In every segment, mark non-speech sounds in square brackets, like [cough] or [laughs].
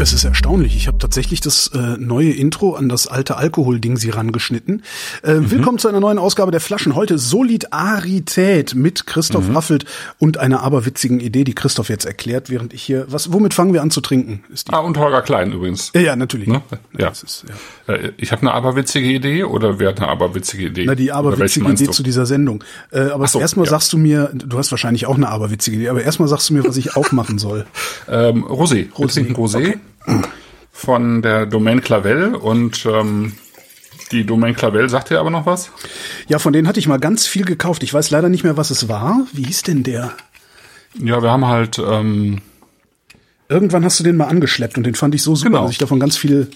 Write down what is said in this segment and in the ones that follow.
Es ist erstaunlich. Ich habe tatsächlich das äh, neue Intro an das alte Alkohol-Ding sie rangeschnitten. Äh, mhm. Willkommen zu einer neuen Ausgabe der Flaschen. Heute Solidarität mit Christoph mhm. Raffelt und einer aberwitzigen Idee, die Christoph jetzt erklärt, während ich hier. Was? Womit fangen wir an zu trinken? ah, und Holger Klein übrigens. Ja, ja natürlich. Ne? Ja. Ist, ja. Äh, ich habe eine aberwitzige Idee oder wer hat eine aberwitzige Idee? Na, die aberwitzige Idee zu dieser Sendung. Äh, aber so, erstmal ja. sagst du mir, du hast wahrscheinlich auch eine aberwitzige Idee, aber erstmal sagst du mir, was ich aufmachen soll. [laughs] ähm, Rosé. Rosé. Rosé. Okay von der Domain Clavel und ähm, die Domain Clavel sagt dir aber noch was? Ja, von denen hatte ich mal ganz viel gekauft. Ich weiß leider nicht mehr, was es war. Wie hieß denn der? Ja, wir haben halt. Ähm, Irgendwann hast du den mal angeschleppt und den fand ich so super, genau. dass ich davon ganz viel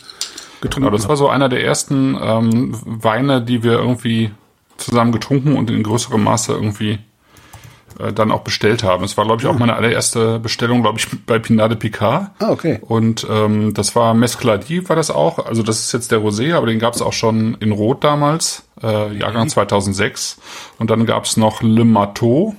getrunken habe. Genau, das war so einer der ersten ähm, Weine, die wir irgendwie zusammen getrunken und in größerem Maße irgendwie äh, dann auch bestellt haben. Es war, glaube ich, auch ah. meine allererste Bestellung, glaube ich, bei Pinade Picard. Ah, okay. Und ähm, das war Mescladi, war das auch. Also das ist jetzt der Rosé, aber den gab es auch schon in Rot damals, äh, Jahrgang 2006. Und dann gab es noch Le Mateau.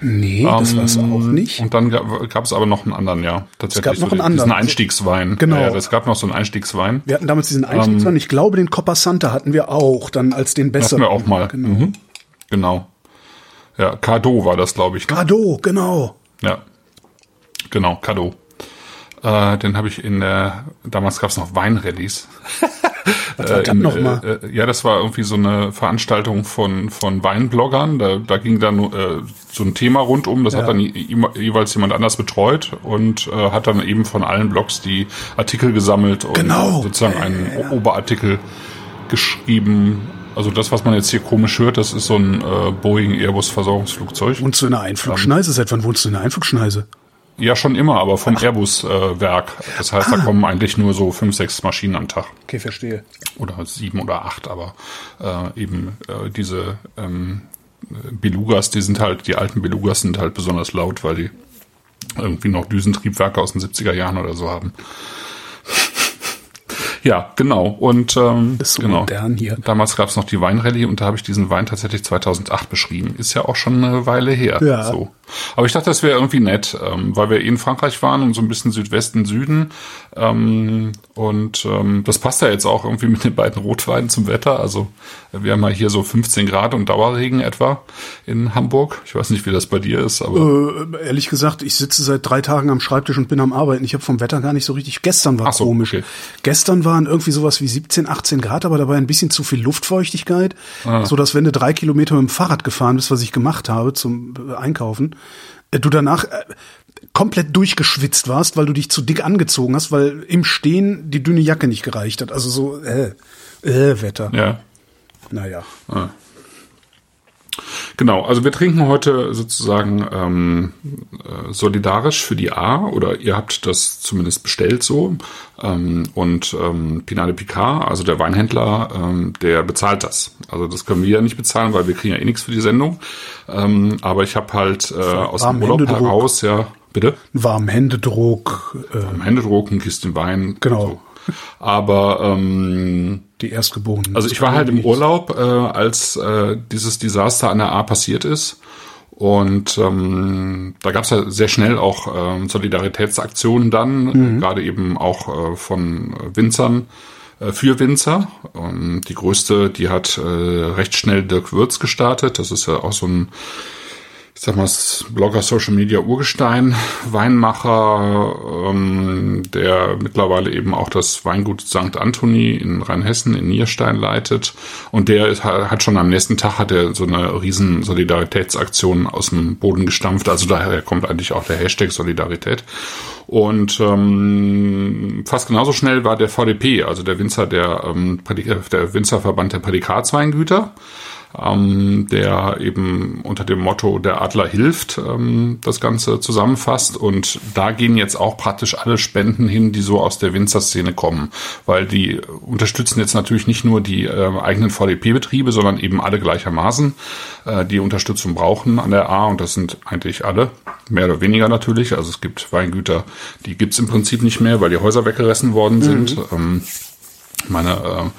Nee, das war es auch ähm, nicht. Und dann gab es aber noch einen anderen, ja. Tatsächlich. Es gab noch einen anderen. Diesen Einstiegswein. Genau. Ja, es gab noch so einen Einstiegswein. Wir hatten damals diesen Einstiegswein. Ähm, ich glaube, den Coppa Santa hatten wir auch, dann als den besseren. Hatten wir auch mal. Genau. Mhm. Genau. Ja, Cadeau war das, glaube ich. Ne? Cadeau, genau. Ja, genau, Cadeau. Äh, den habe ich in der, damals gab es noch Weinrallies. [laughs] Was war äh, noch mal? Äh, äh, ja, das war irgendwie so eine Veranstaltung von, von Weinbloggern. Da, da ging dann äh, so ein Thema rundum. Das ja. hat dann jeweils jemand anders betreut und äh, hat dann eben von allen Blogs die Artikel gesammelt und genau. sozusagen einen ja, ja. Oberartikel geschrieben also das, was man jetzt hier komisch hört, das ist so ein äh, Boeing Airbus Versorgungsflugzeug. Wohnst du in einer Einflugschneise? Seit wann wohnst du in einer Einflugschneise? Ja, schon immer, aber vom Airbus-Werk. Äh, das heißt, ah. da kommen eigentlich nur so fünf, sechs Maschinen am Tag. Okay, verstehe. Oder sieben oder acht, aber äh, eben äh, diese ähm, Belugas, die sind halt, die alten Belugas sind halt besonders laut, weil die irgendwie noch Düsentriebwerke aus den 70er Jahren oder so haben. Ja, genau. Und ähm, ist so genau. modern hier. Damals gab es noch die Weinrallye und da habe ich diesen Wein tatsächlich 2008 beschrieben. Ist ja auch schon eine Weile her. Ja. So. Aber ich dachte, das wäre irgendwie nett, ähm, weil wir eh in Frankreich waren und so ein bisschen Südwesten, Süden. Ähm, und ähm, das passt ja jetzt auch irgendwie mit den beiden Rotweinen zum Wetter. Also wir haben ja hier so 15 Grad und Dauerregen etwa in Hamburg. Ich weiß nicht, wie das bei dir ist, aber. Äh, ehrlich gesagt, ich sitze seit drei Tagen am Schreibtisch und bin am Arbeiten. Ich habe vom Wetter gar nicht so richtig. Gestern war so, komisch. Okay. Gestern waren irgendwie sowas wie 17, 18 Grad, aber dabei ein bisschen zu viel Luftfeuchtigkeit, ah. so dass wenn du drei Kilometer mit dem Fahrrad gefahren bist, was ich gemacht habe zum Einkaufen, äh, du danach äh, komplett durchgeschwitzt warst, weil du dich zu dick angezogen hast, weil im Stehen die dünne Jacke nicht gereicht hat. Also so, äh, äh, Wetter. Ja. Naja. Ah. Genau, also wir trinken heute sozusagen ähm, äh, solidarisch für die A oder ihr habt das zumindest bestellt so. Ähm, und ähm, Pinade Picard, also der Weinhändler, ähm, der bezahlt das. Also das können wir ja nicht bezahlen, weil wir kriegen ja eh nichts für die Sendung. Ähm, aber ich habe halt äh, aus dem Urlaub Händedruck. heraus, ja, bitte? Warm Händedruck. Äh, Warm Händedruck, ein Kisten Wein. Genau. So. Aber ähm, die Erstgeborenen. Also ich war halt im Urlaub, äh, als äh, dieses Desaster an der A passiert ist. Und ähm, da gab es ja sehr schnell auch ähm, Solidaritätsaktionen dann, mhm. gerade eben auch äh, von Winzern äh, für Winzer. Ähm, die größte, die hat äh, recht schnell Dirk Würz gestartet. Das ist ja auch so ein ich sag mal, Blogger Social Media Urgestein, Weinmacher, ähm, der mittlerweile eben auch das Weingut St. Anthony in Rheinhessen in Nierstein leitet. Und der ist, hat schon am nächsten Tag hat er so eine riesen Solidaritätsaktion aus dem Boden gestampft. Also daher kommt eigentlich auch der Hashtag Solidarität. Und ähm, fast genauso schnell war der VDP, also der Winzer der, ähm, der Winzerverband der Prädikatsweingüter ähm, der eben unter dem Motto Der Adler hilft ähm, das Ganze zusammenfasst. Und da gehen jetzt auch praktisch alle Spenden hin, die so aus der Winzerszene kommen, weil die unterstützen jetzt natürlich nicht nur die äh, eigenen VDP-Betriebe, sondern eben alle gleichermaßen, äh, die Unterstützung brauchen an der A. Und das sind eigentlich alle, mehr oder weniger natürlich. Also es gibt Weingüter, die gibt's im Prinzip nicht mehr, weil die Häuser weggerissen worden sind. Mhm. Ähm, meine äh,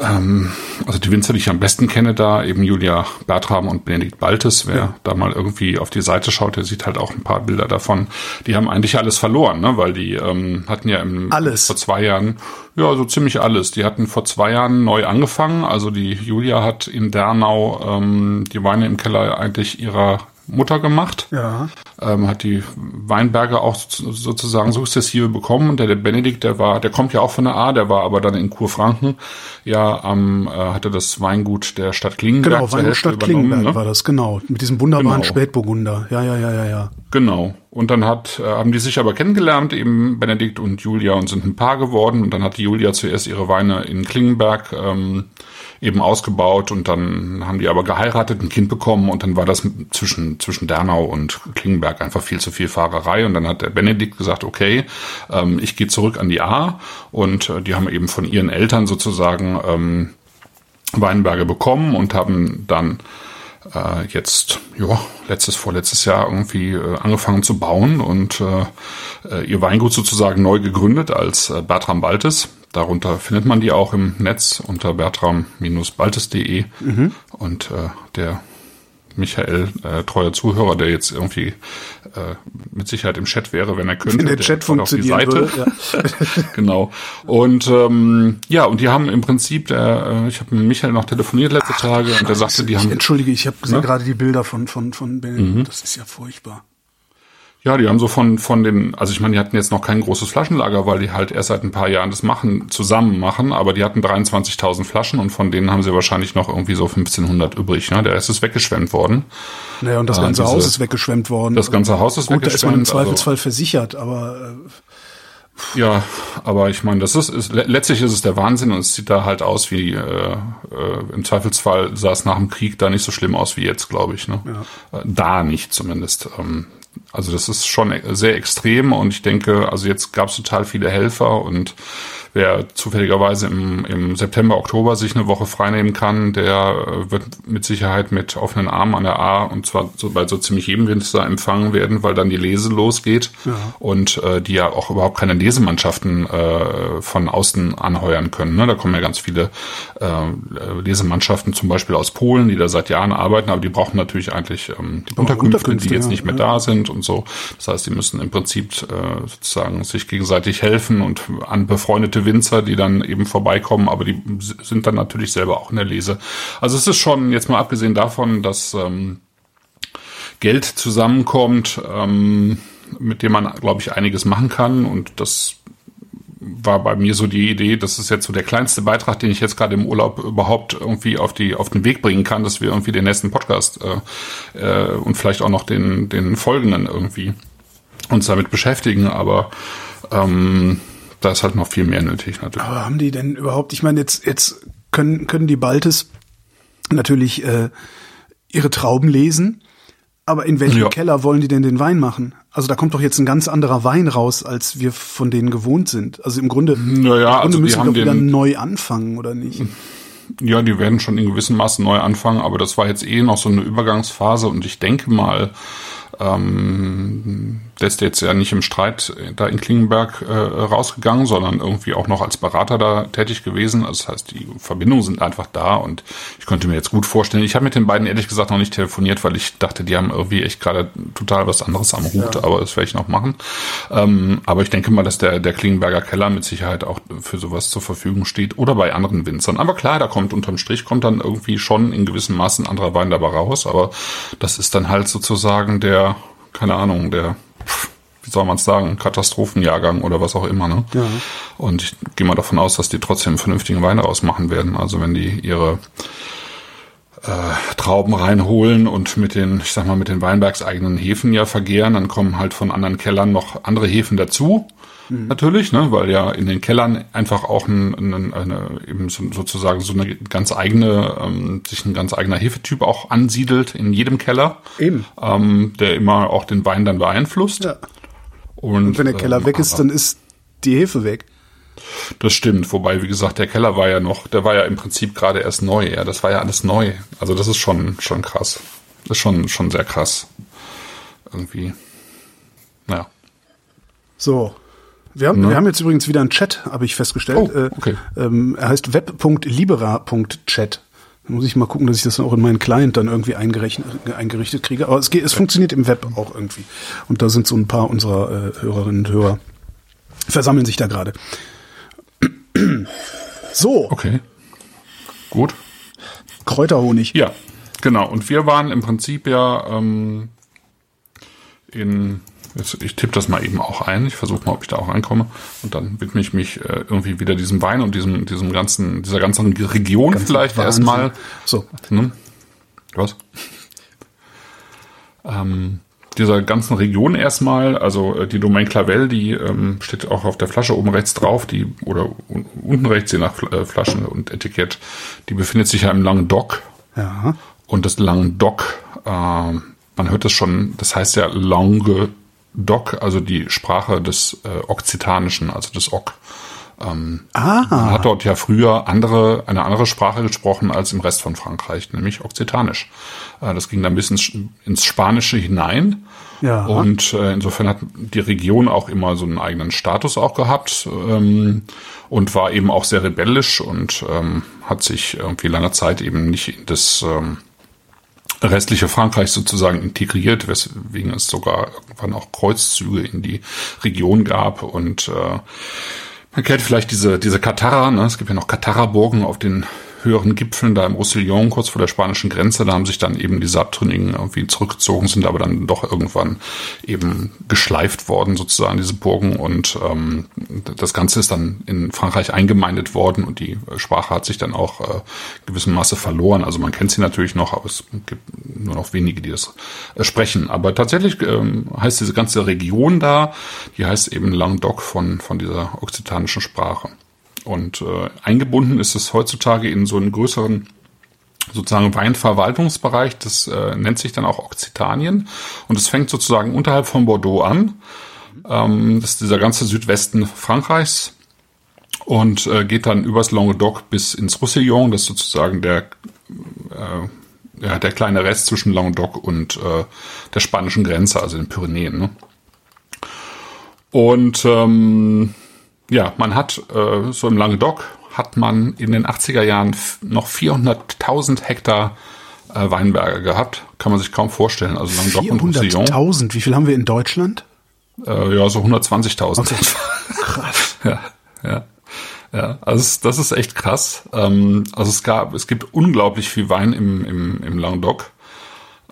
ähm, also die Winzer, die ich am besten kenne, da eben Julia Bertram und Benedikt Baltes. Wer ja. da mal irgendwie auf die Seite schaut, der sieht halt auch ein paar Bilder davon. Die haben eigentlich alles verloren, ne? weil die ähm, hatten ja im, alles. vor zwei Jahren, ja, so ziemlich alles. Die hatten vor zwei Jahren neu angefangen. Also die Julia hat in Dernau ähm, die Weine im Keller eigentlich ihrer Mutter gemacht. Ja. Ähm, hat die Weinberge auch sozusagen sukzessive bekommen. Und der, der Benedikt, der war, der kommt ja auch von der A, der war aber dann in Kurfranken. Ja, ähm, äh, hatte das Weingut der Stadt Klingenberg. Genau, Weingut Stadt Klingenberg ne? war das, genau. Mit diesem wunderbaren genau. Spätburgunder. Ja, ja, ja, ja, ja. Genau. Und dann hat, äh, haben die sich aber kennengelernt, eben Benedikt und Julia, und sind ein Paar geworden. Und dann hat Julia zuerst ihre Weine in Klingenberg ähm, eben ausgebaut und dann haben die aber geheiratet, ein Kind bekommen und dann war das zwischen, zwischen Dernau und Klingenberg einfach viel zu viel Fahrerei und dann hat der Benedikt gesagt, okay, ähm, ich gehe zurück an die A und äh, die haben eben von ihren Eltern sozusagen ähm, Weinberge bekommen und haben dann äh, jetzt, ja, letztes, vorletztes Jahr irgendwie äh, angefangen zu bauen und äh, äh ihr Weingut sozusagen neu gegründet als äh, Bertram Baltes. Darunter findet man die auch im Netz unter bertram-baltes.de. Mhm. Und äh, der Michael, äh, treuer Zuhörer, der jetzt irgendwie äh, mit Sicherheit im Chat wäre, wenn er könnte. In der, der Chat funktioniert. Würde, ja. [laughs] genau. Und ähm, ja, und die haben im Prinzip, der, äh, ich habe mit Michael noch telefoniert letzte Ach, Tage und der sagte, die haben. Entschuldige, ich habe ne? gerade die Bilder von von von Benedikt. Mhm. Das ist ja furchtbar. Ja, die haben so von, von den, also ich meine, die hatten jetzt noch kein großes Flaschenlager, weil die halt erst seit ein paar Jahren das machen, zusammen machen, aber die hatten 23.000 Flaschen und von denen haben sie wahrscheinlich noch irgendwie so 1500 übrig. Ne? Der Rest ist weggeschwemmt worden. Naja, und das ganze äh, diese, Haus ist weggeschwemmt worden. Das ganze Haus ist Gut, weggeschwemmt. Da ist man im Zweifelsfall also, versichert, aber... Äh, ja, aber ich meine, das ist, ist letztlich ist es der Wahnsinn und es sieht da halt aus wie äh, äh, im Zweifelsfall sah es nach dem Krieg da nicht so schlimm aus wie jetzt, glaube ich. Ne? Ja. Äh, da nicht zumindest. Ähm, also das ist schon sehr extrem und ich denke, also jetzt gab es total viele Helfer und wer zufälligerweise im, im September, Oktober sich eine Woche freinehmen kann, der äh, wird mit Sicherheit mit offenen Armen an der A und zwar so bei so ziemlich jedem Winter empfangen werden, weil dann die Lese losgeht ja. und äh, die ja auch überhaupt keine Lesemannschaften äh, von außen anheuern können. Ne? Da kommen ja ganz viele äh, Lesemannschaften zum Beispiel aus Polen, die da seit Jahren arbeiten, aber die brauchen natürlich eigentlich ähm, die Unterkünfte, Unterkünfte, die jetzt nicht mehr ja. da sind und so. Das heißt, die müssen im Prinzip äh, sozusagen sich gegenseitig helfen und an befreundete Winzer, die dann eben vorbeikommen, aber die sind dann natürlich selber auch in der Lese. Also es ist schon, jetzt mal abgesehen davon, dass ähm, Geld zusammenkommt, ähm, mit dem man, glaube ich, einiges machen kann und das war bei mir so die Idee, das ist jetzt so der kleinste Beitrag, den ich jetzt gerade im Urlaub überhaupt irgendwie auf die auf den Weg bringen kann, dass wir irgendwie den nächsten Podcast äh, äh, und vielleicht auch noch den den folgenden irgendwie uns damit beschäftigen. Aber ähm, da ist halt noch viel mehr nötig natürlich. Aber haben die denn überhaupt, ich meine, jetzt, jetzt können, können die Baltes natürlich äh, ihre Trauben lesen, aber in welchem ja. Keller wollen die denn den Wein machen? Also da kommt doch jetzt ein ganz anderer Wein raus, als wir von denen gewohnt sind. Also im Grunde, naja, im Grunde also müssen wir doch wieder neu anfangen, oder nicht? Ja, die werden schon in gewissem Maße neu anfangen, aber das war jetzt eh noch so eine Übergangsphase und ich denke mal, ähm, der ist jetzt ja nicht im Streit da in Klingenberg äh, rausgegangen, sondern irgendwie auch noch als Berater da tätig gewesen. Also das heißt, die Verbindungen sind einfach da und ich könnte mir jetzt gut vorstellen, ich habe mit den beiden ehrlich gesagt noch nicht telefoniert, weil ich dachte, die haben irgendwie echt gerade total was anderes am Hut, ja. aber das werde ich noch machen. Ähm, aber ich denke mal, dass der, der Klingenberger Keller mit Sicherheit auch für sowas zur Verfügung steht oder bei anderen Winzern. Aber klar, da kommt unterm Strich, kommt dann irgendwie schon in gewissem Maße ein anderer Wein dabei raus, aber das ist dann halt sozusagen der, keine Ahnung, der wie soll man es sagen, Katastrophenjahrgang oder was auch immer. Ne? Ja. Und ich gehe mal davon aus, dass die trotzdem vernünftigen Weine ausmachen werden. Also wenn die ihre äh, Trauben reinholen und mit den, ich sag mal, mit den Weinbergseigenen Hefen ja vergehren. Dann kommen halt von anderen Kellern noch andere Hefen dazu. Mhm. Natürlich, ne, weil ja in den Kellern einfach auch ein, ein, eine, eben so, sozusagen so eine ganz eigene, ähm, sich ein ganz eigener Hefetyp auch ansiedelt in jedem Keller. Eben. Ähm, der immer auch den Wein dann beeinflusst. Ja. Und, und wenn der Keller ähm, weg ist, dann ist die Hefe weg. Das stimmt, wobei, wie gesagt, der Keller war ja noch, der war ja im Prinzip gerade erst neu, ja. Das war ja alles neu. Also das ist schon, schon krass. Das ist schon, schon sehr krass. Irgendwie. Naja. So. Wir haben, ne? wir haben jetzt übrigens wieder einen Chat, habe ich festgestellt. Oh, äh, okay. ähm, er heißt web.libera.chat. Da muss ich mal gucken, dass ich das auch in meinen Client dann irgendwie eingerichtet kriege. Aber es, geht, es funktioniert im Web auch irgendwie. Und da sind so ein paar unserer äh, Hörerinnen und Hörer versammeln sich da gerade. [clears throat] So. Okay. Gut. Kräuterhonig. Ja, genau. Und wir waren im Prinzip ja ähm, in. Jetzt, ich tippe das mal eben auch ein. Ich versuche mal, ob ich da auch reinkomme. Und dann widme ich mich äh, irgendwie wieder diesem Wein und diesem, diesem ganzen, dieser ganzen Region Ganz vielleicht erstmal. So. Ne? Was? ähm, dieser ganzen Region erstmal, also äh, die Domain Clavel, die ähm, steht auch auf der Flasche oben rechts drauf, die oder unten rechts je nach äh, Flaschen und Etikett, die befindet sich ja im Languedoc. Ja. Und das Languedoc, äh, man hört das schon, das heißt ja Languedoc, also die Sprache des äh, Okzitanischen, also des Ok. Ähm, ah. Man hat dort ja früher andere, eine andere Sprache gesprochen als im Rest von Frankreich, nämlich Okzitanisch. Äh, das ging dann bis ins, ins Spanische hinein. Ja. Und äh, insofern hat die Region auch immer so einen eigenen Status auch gehabt ähm, und war eben auch sehr rebellisch und ähm, hat sich irgendwie lange Zeit eben nicht in das ähm, restliche Frankreich sozusagen integriert, weswegen es sogar irgendwann auch Kreuzzüge in die Region gab und äh, man kennt vielleicht diese, diese Katara, ne? es gibt ja noch Katara-Burgen auf den höheren Gipfeln da im Roussillon, kurz vor der spanischen Grenze, da haben sich dann eben die Abtrünnigen irgendwie zurückgezogen, sind aber dann doch irgendwann eben geschleift worden, sozusagen, diese Burgen. Und ähm, das Ganze ist dann in Frankreich eingemeindet worden und die Sprache hat sich dann auch äh, gewissem Maße verloren. Also man kennt sie natürlich noch, aber es gibt nur noch wenige, die das äh, sprechen. Aber tatsächlich ähm, heißt diese ganze Region da, die heißt eben Languedoc von, von dieser okzitanischen Sprache. Und äh, eingebunden ist es heutzutage in so einen größeren sozusagen Weinverwaltungsbereich, das äh, nennt sich dann auch Okzitanien und es fängt sozusagen unterhalb von Bordeaux an. Ähm, das ist dieser ganze Südwesten Frankreichs und äh, geht dann übers Languedoc bis ins Roussillon, das ist sozusagen der äh, ja, der kleine Rest zwischen Languedoc und äh, der spanischen Grenze, also den Pyrenäen. Ne? Und ähm, ja, man hat äh, so im Languedoc hat man in den 80er Jahren noch 400.000 Hektar äh, Weinberge gehabt. Kann man sich kaum vorstellen. Also Languedoc und Roussillon. 400.000? Wie viel haben wir in Deutschland? Äh, ja, so 120.000. Okay. [laughs] Krass. ja, ja. Ja, also das ist echt krass. Ähm, also es gab, es gibt unglaublich viel Wein im, im, im Languedoc.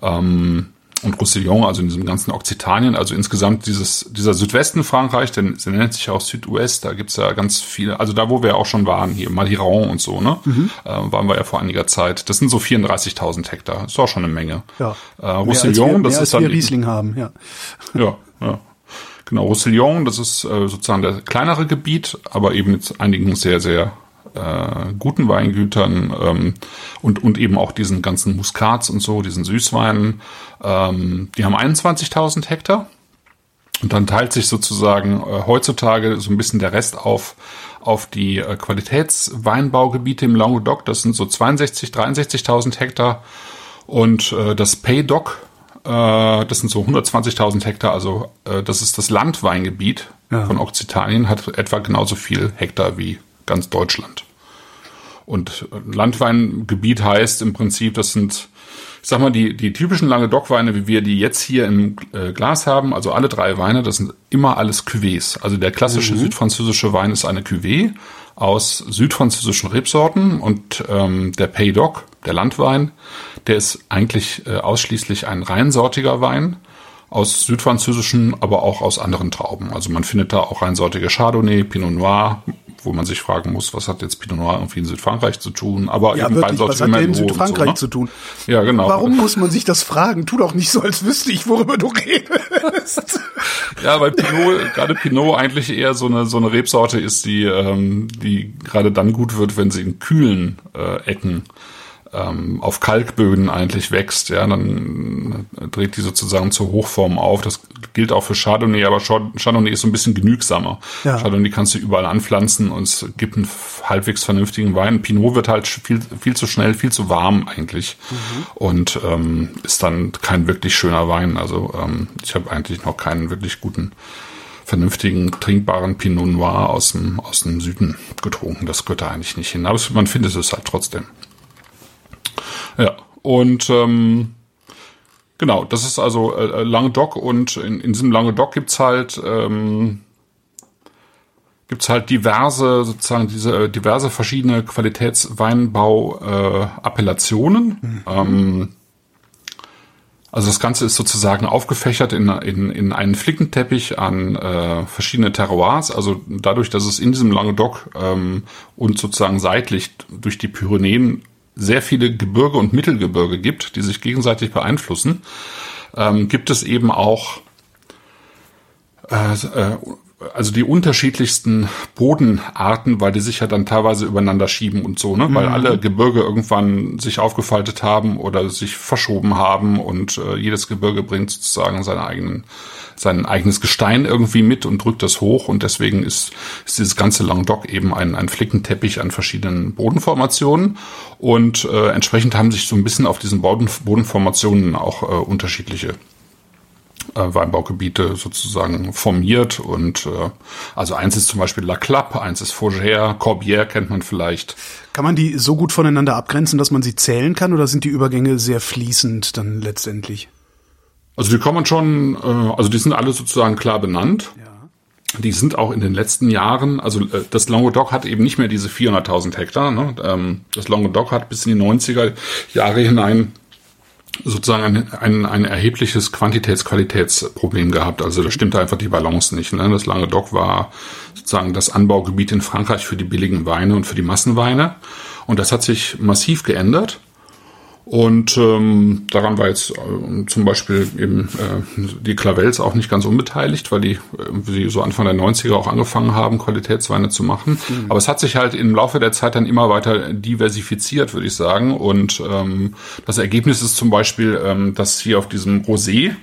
Ähm, und Roussillon, also in diesem ganzen Okzitanien, also insgesamt dieses, dieser Südwesten Frankreich, denn sie nennt sich auch Südouest, da gibt's ja ganz viele, also da, wo wir auch schon waren, hier Maliron und so, ne, mhm. äh, waren wir ja vor einiger Zeit. Das sind so 34.000 Hektar, ist auch schon eine Menge. Ja. Äh, Roussillon, wir, das ist dann. Wir Riesling haben, ja. Ja, ja. Genau, Roussillon, das ist äh, sozusagen der kleinere Gebiet, aber eben mit einigen sehr, sehr äh, guten Weingütern ähm, und, und eben auch diesen ganzen Muskats und so, diesen Süßweinen. Ähm, die haben 21.000 Hektar. Und dann teilt sich sozusagen äh, heutzutage so ein bisschen der Rest auf auf die äh, Qualitätsweinbaugebiete im Languedoc. Das sind so 62, 63.000 Hektar. Und äh, das Paydoc, äh, das sind so 120.000 Hektar. Also äh, das ist das Landweingebiet ja. von Okzitanien, hat etwa genauso viel Hektar wie ganz Deutschland. Und Landweingebiet heißt im Prinzip, das sind, ich sag mal, die, die typischen Languedoc-Weine, wie wir die jetzt hier im äh, Glas haben, also alle drei Weine, das sind immer alles Cuvées. Also der klassische mhm. südfranzösische Wein ist eine Cuvée aus südfranzösischen Rebsorten und ähm, der Pays d'Oc, der Landwein, der ist eigentlich äh, ausschließlich ein reinsortiger Wein aus südfranzösischen, aber auch aus anderen Trauben. Also man findet da auch reinsortige Chardonnay, Pinot Noir, wo man sich fragen muss, was hat jetzt Pinot Noir irgendwie in Südfrankreich zu tun? Aber ja, eben wirklich, was hat der in Südfrankreich so, ne? zu tun? Ja, genau. Warum muss man sich das fragen? Tu doch nicht so, als wüsste ich, worüber du redest. ja, weil Pinot, gerade Pinot eigentlich eher so eine so eine Rebsorte ist, die ähm, die gerade dann gut wird, wenn sie in kühlen äh, Ecken ähm, auf Kalkböden eigentlich wächst, ja, dann dreht die sozusagen zur Hochform auf. Das gilt auch für Chardonnay, aber Chardonnay ist so ein bisschen genügsamer. Ja. Chardonnay kannst du überall anpflanzen und es gibt einen halbwegs vernünftigen Wein. Pinot wird halt viel, viel zu schnell, viel zu warm eigentlich mhm. und ähm, ist dann kein wirklich schöner Wein. Also ähm, ich habe eigentlich noch keinen wirklich guten vernünftigen, trinkbaren Pinot Noir aus dem, aus dem Süden getrunken. Das gehört da eigentlich nicht hin. Aber man findet es halt trotzdem. Ja, und ähm, genau, das ist also äh, Languedoc und in, in diesem Languedoc gibt's halt ähm, gibt's halt diverse sozusagen diese äh, diverse verschiedene Qualitätsweinbau-Appellationen. Äh, mhm. ähm, also das Ganze ist sozusagen aufgefächert in, in, in einen Flickenteppich an äh, verschiedene Terroirs. Also dadurch, dass es in diesem Languedoc ähm, und sozusagen seitlich durch die Pyrenäen sehr viele Gebirge und Mittelgebirge gibt, die sich gegenseitig beeinflussen, ähm, gibt es eben auch äh, äh, also die unterschiedlichsten Bodenarten, weil die sich ja dann teilweise übereinander schieben und so, ne? Mhm. Weil alle Gebirge irgendwann sich aufgefaltet haben oder sich verschoben haben und äh, jedes Gebirge bringt sozusagen seine eigenen sein eigenes Gestein irgendwie mit und drückt das hoch und deswegen ist, ist dieses ganze Languedoc eben ein, ein Flickenteppich an verschiedenen Bodenformationen und äh, entsprechend haben sich so ein bisschen auf diesen Boden, Bodenformationen auch äh, unterschiedliche äh, Weinbaugebiete sozusagen formiert und äh, also eins ist zum Beispiel La Clappe, eins ist Fougère, Corbière kennt man vielleicht. Kann man die so gut voneinander abgrenzen, dass man sie zählen kann oder sind die Übergänge sehr fließend dann letztendlich? Also die kann man schon, äh, also die sind alle sozusagen klar benannt. Ja. Die sind auch in den letzten Jahren, also äh, das Languedoc hat eben nicht mehr diese 400.000 Hektar. Ne? Ähm, das Languedoc hat bis in die 90er Jahre hinein sozusagen ein, ein, ein erhebliches Quantitäts-Qualitätsproblem gehabt. Also da stimmte einfach die Balance nicht. Ne? Das Languedoc war sozusagen das Anbaugebiet in Frankreich für die billigen Weine und für die Massenweine. Und das hat sich massiv geändert. Und ähm, daran war jetzt äh, zum Beispiel eben äh, die Klavels auch nicht ganz unbeteiligt, weil die äh, so Anfang der 90er auch angefangen haben, Qualitätsweine zu machen. Mhm. Aber es hat sich halt im Laufe der Zeit dann immer weiter diversifiziert, würde ich sagen. Und ähm, das Ergebnis ist zum Beispiel, ähm, dass hier auf diesem Rosé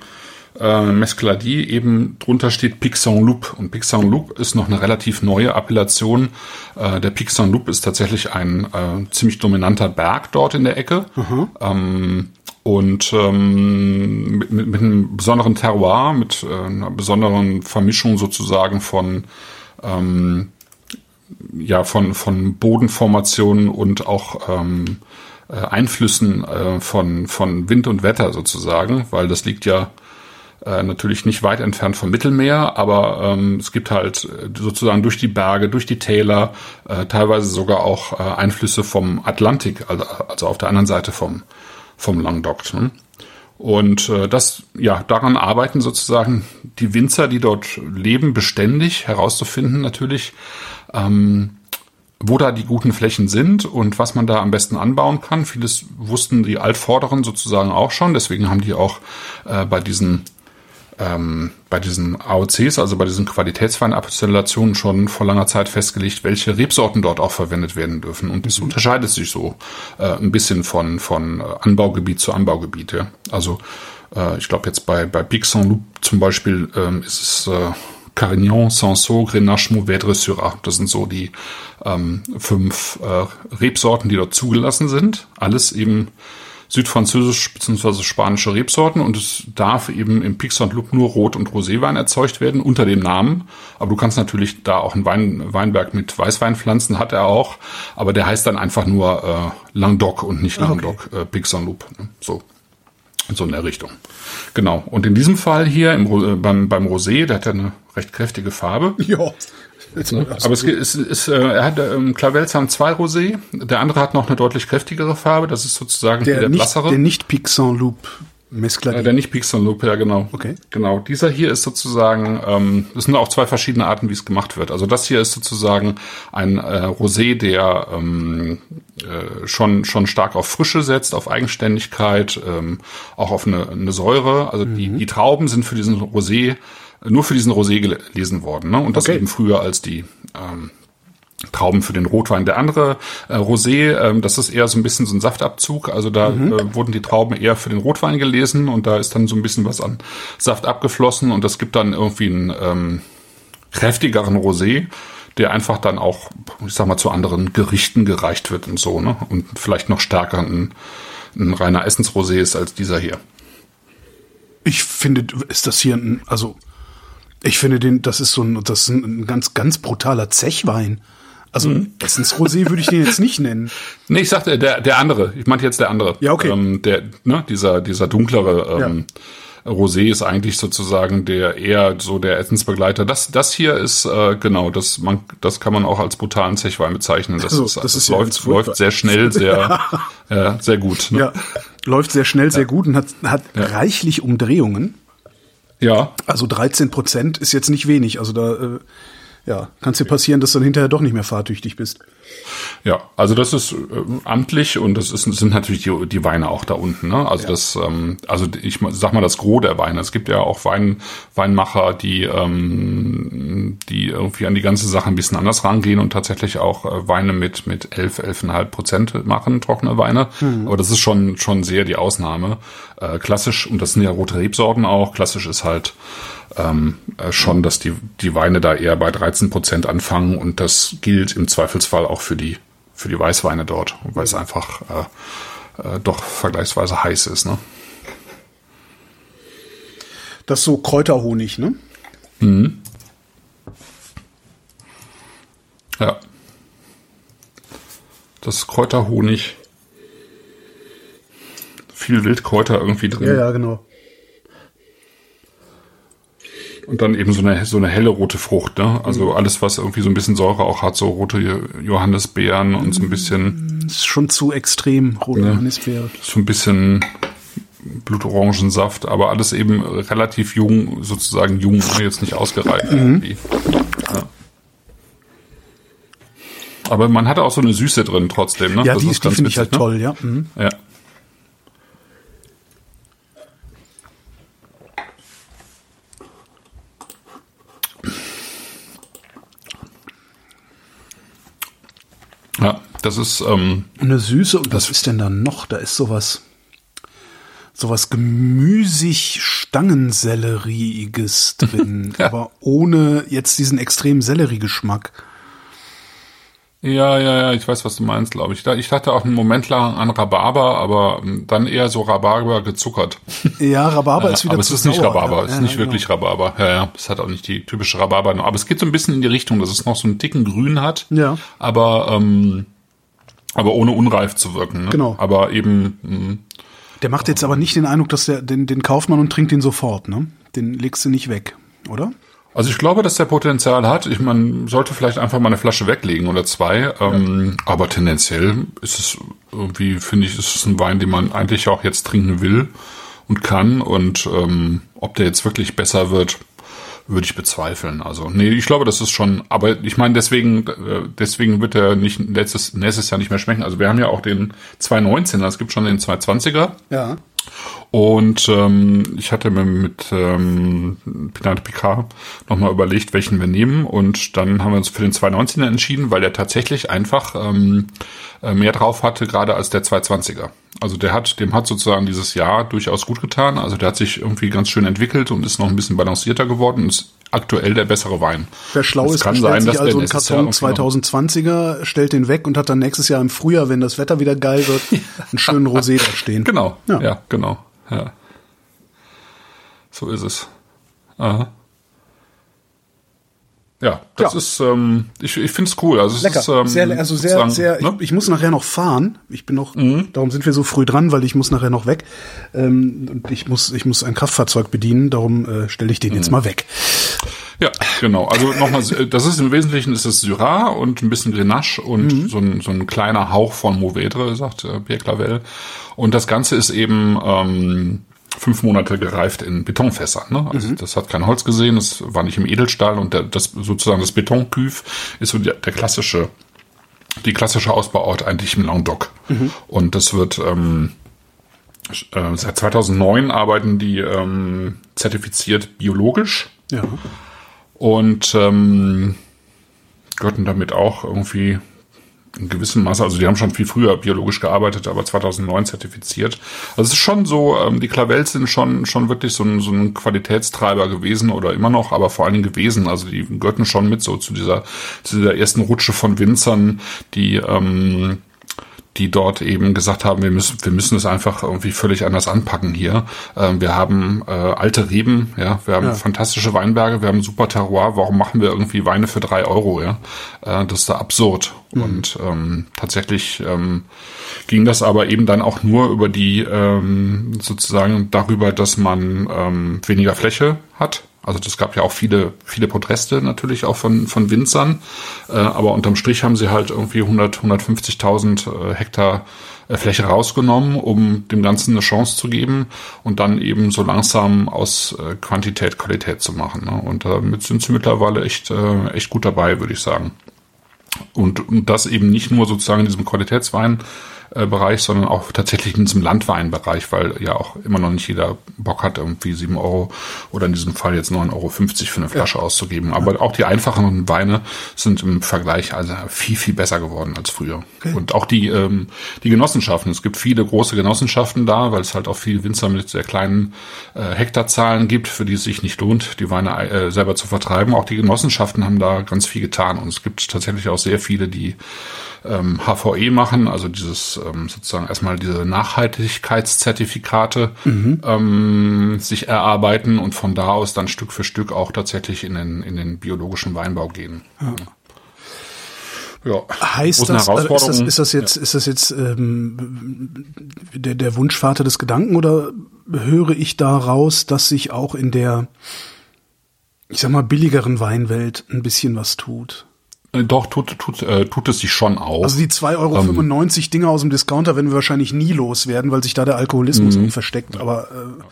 äh, Mescladi eben drunter steht Pixon Loup. Und Pixon Loup ist noch eine relativ neue Appellation. Äh, der Pixon Loup ist tatsächlich ein äh, ziemlich dominanter Berg dort in der Ecke. Mhm. Ähm, und ähm, mit, mit, mit einem besonderen Terroir, mit äh, einer besonderen Vermischung sozusagen von ähm, ja von von Bodenformationen und auch ähm, äh, Einflüssen äh, von von Wind und Wetter sozusagen, weil das liegt ja äh, natürlich nicht weit entfernt vom Mittelmeer, aber ähm, es gibt halt äh, sozusagen durch die Berge, durch die Täler, äh, teilweise sogar auch äh, Einflüsse vom Atlantik, also, also auf der anderen Seite vom, vom Languedoc. Ne? Und äh, das, ja, daran arbeiten sozusagen die Winzer, die dort leben, beständig herauszufinden natürlich, ähm, wo da die guten Flächen sind und was man da am besten anbauen kann. Vieles wussten die Altvorderen sozusagen auch schon, deswegen haben die auch äh, bei diesen ähm, bei diesen AOCs, also bei diesen Qualitätsweinappellationen schon vor langer Zeit festgelegt, welche Rebsorten dort auch verwendet werden dürfen. Und es mhm. unterscheidet sich so äh, ein bisschen von, von äh, Anbaugebiet zu Anbaugebiet. Ja. Also äh, ich glaube jetzt bei, bei Big Saint-Loup zum Beispiel ähm, ist es äh, Carignan, Sanso, Grenache, Mourvèdre, Syrah. Das sind so die ähm, fünf äh, Rebsorten, die dort zugelassen sind. Alles eben südfranzösisch bzw. spanische Rebsorten und es darf eben im Pixar und Loup nur Rot- und Roséwein erzeugt werden unter dem Namen. Aber du kannst natürlich da auch einen Wein, Weinberg mit Weißweinpflanzen, hat er auch, aber der heißt dann einfach nur äh, Languedoc und nicht Languedoc, okay. äh, Pixar Loup. Ne? So. So in der Richtung. Genau. Und in diesem Fall hier im, äh, beim, beim Rosé, der hat ja eine recht kräftige Farbe. Ja. Ne? Aber es ist, ist äh, er hat ähm, Clavels haben zwei Rosé, der andere hat noch eine deutlich kräftigere Farbe, das ist sozusagen der, der nicht, blassere. Der nicht Pixant Loop Mescladin. Äh, der nicht Saint Loup, ja genau. Okay. Genau. Dieser hier ist sozusagen, ähm, das sind auch zwei verschiedene Arten, wie es gemacht wird. Also das hier ist sozusagen ein äh, Rosé, der ähm, äh, schon schon stark auf Frische setzt, auf Eigenständigkeit, ähm, auch auf eine, eine Säure. Also mhm. die, die Trauben sind für diesen Rosé nur für diesen Rosé gelesen worden, ne? Und das okay. eben früher als die ähm, Trauben für den Rotwein. Der andere äh, Rosé, ähm, das ist eher so ein bisschen so ein Saftabzug. Also da mhm. äh, wurden die Trauben eher für den Rotwein gelesen und da ist dann so ein bisschen was an Saft abgeflossen und das gibt dann irgendwie einen ähm, kräftigeren Rosé, der einfach dann auch, ich sag mal, zu anderen Gerichten gereicht wird und so, ne? Und vielleicht noch stärker ein, ein reiner Essensrosé ist als dieser hier. Ich finde, ist das hier ein, also ich finde den, das ist so ein, das ist ein ganz, ganz brutaler Zechwein. Also mhm. Essensrosé würde ich den jetzt nicht nennen. [laughs] Nee, ich sagte der der andere. Ich meinte jetzt der andere. Ja, okay. Ähm, der ne, dieser dieser dunklere ähm, ja. Rosé ist eigentlich sozusagen der eher so der Essensbegleiter. Das das hier ist äh, genau das man das kann man auch als brutalen Zechwein bezeichnen. Das also, ist das, das ist läuft läuft sehr schnell [laughs] sehr äh, sehr gut. Ne? Ja, läuft sehr schnell sehr gut und hat hat ja. reichlich Umdrehungen. Ja. Also 13 Prozent ist jetzt nicht wenig. Also da äh, ja, kann es dir passieren, dass du dann hinterher doch nicht mehr fahrtüchtig bist. Ja, also das ist äh, amtlich und das ist, sind natürlich die, die Weine auch da unten. Ne? Also ja. das, ähm, also ich sag mal das Gros der Weine. Es gibt ja auch Wein, Weinmacher, die, ähm, die irgendwie an die ganze Sache ein bisschen anders rangehen und tatsächlich auch äh, Weine mit mit elf, elfeinhalb Prozent machen, trockene Weine. Mhm. Aber das ist schon schon sehr die Ausnahme. Äh, klassisch und das sind ja rote Rebsorten auch. Klassisch ist halt ähm, äh, schon, dass die, die Weine da eher bei 13 Prozent anfangen und das gilt im Zweifelsfall auch für die, für die Weißweine dort, weil es einfach äh, äh, doch vergleichsweise heiß ist. Ne? Das ist so Kräuterhonig, ne? Mhm. Ja. Das ist Kräuterhonig. Viel Wildkräuter irgendwie drin. Ja, ja, genau. Und dann eben so eine, so eine helle rote Frucht, ne? Also mhm. alles, was irgendwie so ein bisschen Säure auch hat, so rote Johannisbeeren und so ein bisschen. Das ist schon zu extrem, rote ne? Johannisbeeren. So ein bisschen Blutorangensaft, aber alles eben relativ jung, sozusagen jung, jetzt nicht ausgereift mhm. irgendwie. Ja. Aber man hatte auch so eine Süße drin trotzdem, ne? Ja, das die, ist die finde ich halt ne? toll, ja. Mhm. Ja. Ja, das ist ähm, eine Süße. Und was ist denn da noch? Da ist sowas, sowas gemüsig Stangenselleriges [laughs] drin, ja. aber ohne jetzt diesen extremen Selleriegeschmack. Ja, ja, ja, ich weiß, was du meinst, glaube ich. Ich dachte auch einen Moment lang an Rhabarber, aber ähm, dann eher so Rhabarber gezuckert. [laughs] Ja, Rhabarber ist wieder Aber es ist nicht Rhabarber, ja, es ist ja, nicht genau. wirklich Rhabarber. Ja, ja, es hat auch nicht die typische Rhabarber. Aber es geht so ein bisschen in die Richtung, dass es noch so einen dicken Grün hat. Ja. Aber, ähm, aber ohne unreif zu wirken. Ne? Genau. Aber eben. Mh, mm, der macht jetzt aber nicht den Eindruck, dass der den, den kauft man und trinkt den sofort, ne? Den legst du nicht weg, oder? Also ich glaube, dass der Potenzial hat. Ich man sollte vielleicht einfach mal eine Flasche weglegen oder zwei. Ähm, ja. Aber tendenziell ist es irgendwie, finde ich, ist es ein Wein, den man eigentlich auch jetzt trinken will und kann. Und ähm, ob der jetzt wirklich besser wird, würde ich bezweifeln. Also nee, ich glaube, das ist schon. Aber ich meine, deswegen, äh, deswegen wird er nicht letztes nächstes Jahr nicht mehr schmecken. Also wir haben ja auch den 219er. Es gibt schon den 220er. Ja. Und ähm, ich hatte mir mit ähm, Pinate Picard nochmal überlegt, welchen wir nehmen. Und dann haben wir uns für den 219er entschieden, weil der tatsächlich einfach ähm, äh, mehr drauf hatte, gerade als der 220er. Also der hat, dem hat sozusagen dieses Jahr durchaus gut getan. Also der hat sich irgendwie ganz schön entwickelt und ist noch ein bisschen balancierter geworden ist aktuell der bessere Wein. Wer schlau ist, kann sein, sich also einen Karton 2020er, stellt den weg und hat dann nächstes Jahr im Frühjahr, wenn das Wetter wieder geil wird, [laughs] einen schönen Rosé da stehen. Genau, ja, ja genau. Ja. So ist es. Aha. Ja, das ja. ist, ähm, ich, ich finde es cool. Also es Lecker. ist, ähm, sehr, also sehr, sehr, ne? ich, ich, muss nachher noch fahren. Ich bin noch, mhm. darum sind wir so früh dran, weil ich muss nachher noch weg. Ähm, und ich muss, ich muss ein Kraftfahrzeug bedienen, darum äh, stelle ich den mhm. jetzt mal weg. Ja, genau. Also nochmal, das ist im Wesentlichen ist es Syrah und ein bisschen Grenache und mhm. so, ein, so ein kleiner Hauch von Mauvedre, sagt äh, Pierre Clavel. Und das Ganze ist eben ähm, fünf Monate gereift in Betonfässern. Ne? Also mhm. das hat kein Holz gesehen, das war nicht im Edelstahl und der, das sozusagen das Betonküf ist so der, der klassische, die klassische Ausbauort eigentlich im Languedoc. Mhm. Und das wird ähm, äh, seit 2009 arbeiten die ähm, zertifiziert biologisch. Ja. Und ähm, gehörten damit auch irgendwie in gewissem Maße, also die haben schon viel früher biologisch gearbeitet, aber 2009 zertifiziert. Also es ist schon so, ähm, die Klavels sind schon schon wirklich so ein, so ein Qualitätstreiber gewesen oder immer noch, aber vor allen Dingen gewesen. Also die gehörten schon mit so zu dieser zu dieser ersten Rutsche von Winzern, die ähm, die dort eben gesagt haben, wir müssen, wir müssen es einfach irgendwie völlig anders anpacken hier. Ähm, wir haben äh, alte Reben, ja, wir haben ja. fantastische Weinberge, wir haben ein super Terroir. Warum machen wir irgendwie Weine für drei Euro? Ja, äh, das ist da absurd. Mhm. Und ähm, tatsächlich ähm, ging das aber eben dann auch nur über die ähm, sozusagen darüber, dass man ähm, weniger Fläche hat also das gab ja auch viele, viele Proteste natürlich auch von, von Winzern. Äh, aber unterm Strich haben sie halt irgendwie 100, 150.000 äh, Hektar äh, Fläche rausgenommen, um dem Ganzen eine Chance zu geben und dann eben so langsam aus äh, Quantität Qualität zu machen. Ne? Und damit sind sie mittlerweile echt, äh, echt gut dabei, würde ich sagen. Und, und das eben nicht nur sozusagen in diesem Qualitätswein, Bereich, sondern auch tatsächlich in diesem Landweinbereich, weil ja auch immer noch nicht jeder Bock hat, irgendwie sieben Euro oder in diesem Fall jetzt 9,50 Euro für eine Flasche ja. auszugeben. Aber ja. auch die einfachen Weine sind im Vergleich also viel, viel besser geworden als früher. Okay. Und auch die, ähm, die Genossenschaften. Es gibt viele große Genossenschaften da, weil es halt auch viele Winzer mit sehr kleinen äh, Hektarzahlen gibt, für die es sich nicht lohnt, die Weine äh, selber zu vertreiben. Auch die Genossenschaften haben da ganz viel getan. Und es gibt tatsächlich auch sehr viele, die ähm, HVE machen, also dieses ähm, sozusagen erstmal diese Nachhaltigkeitszertifikate mhm. ähm, sich erarbeiten und von da aus dann Stück für Stück auch tatsächlich in den, in den biologischen Weinbau gehen. Ja. Ja. Heißt das, also ist das, ist das jetzt, ja. ist das jetzt ähm, der, der Wunschvater des Gedanken oder höre ich daraus, dass sich auch in der, ich sag mal, billigeren Weinwelt ein bisschen was tut? Äh, doch, tut, tut, äh, tut es sich schon auch. Also die 2,95 Euro ähm, Dinger aus dem Discounter werden wir wahrscheinlich nie loswerden, weil sich da der Alkoholismus mhm. versteckt. Aber äh,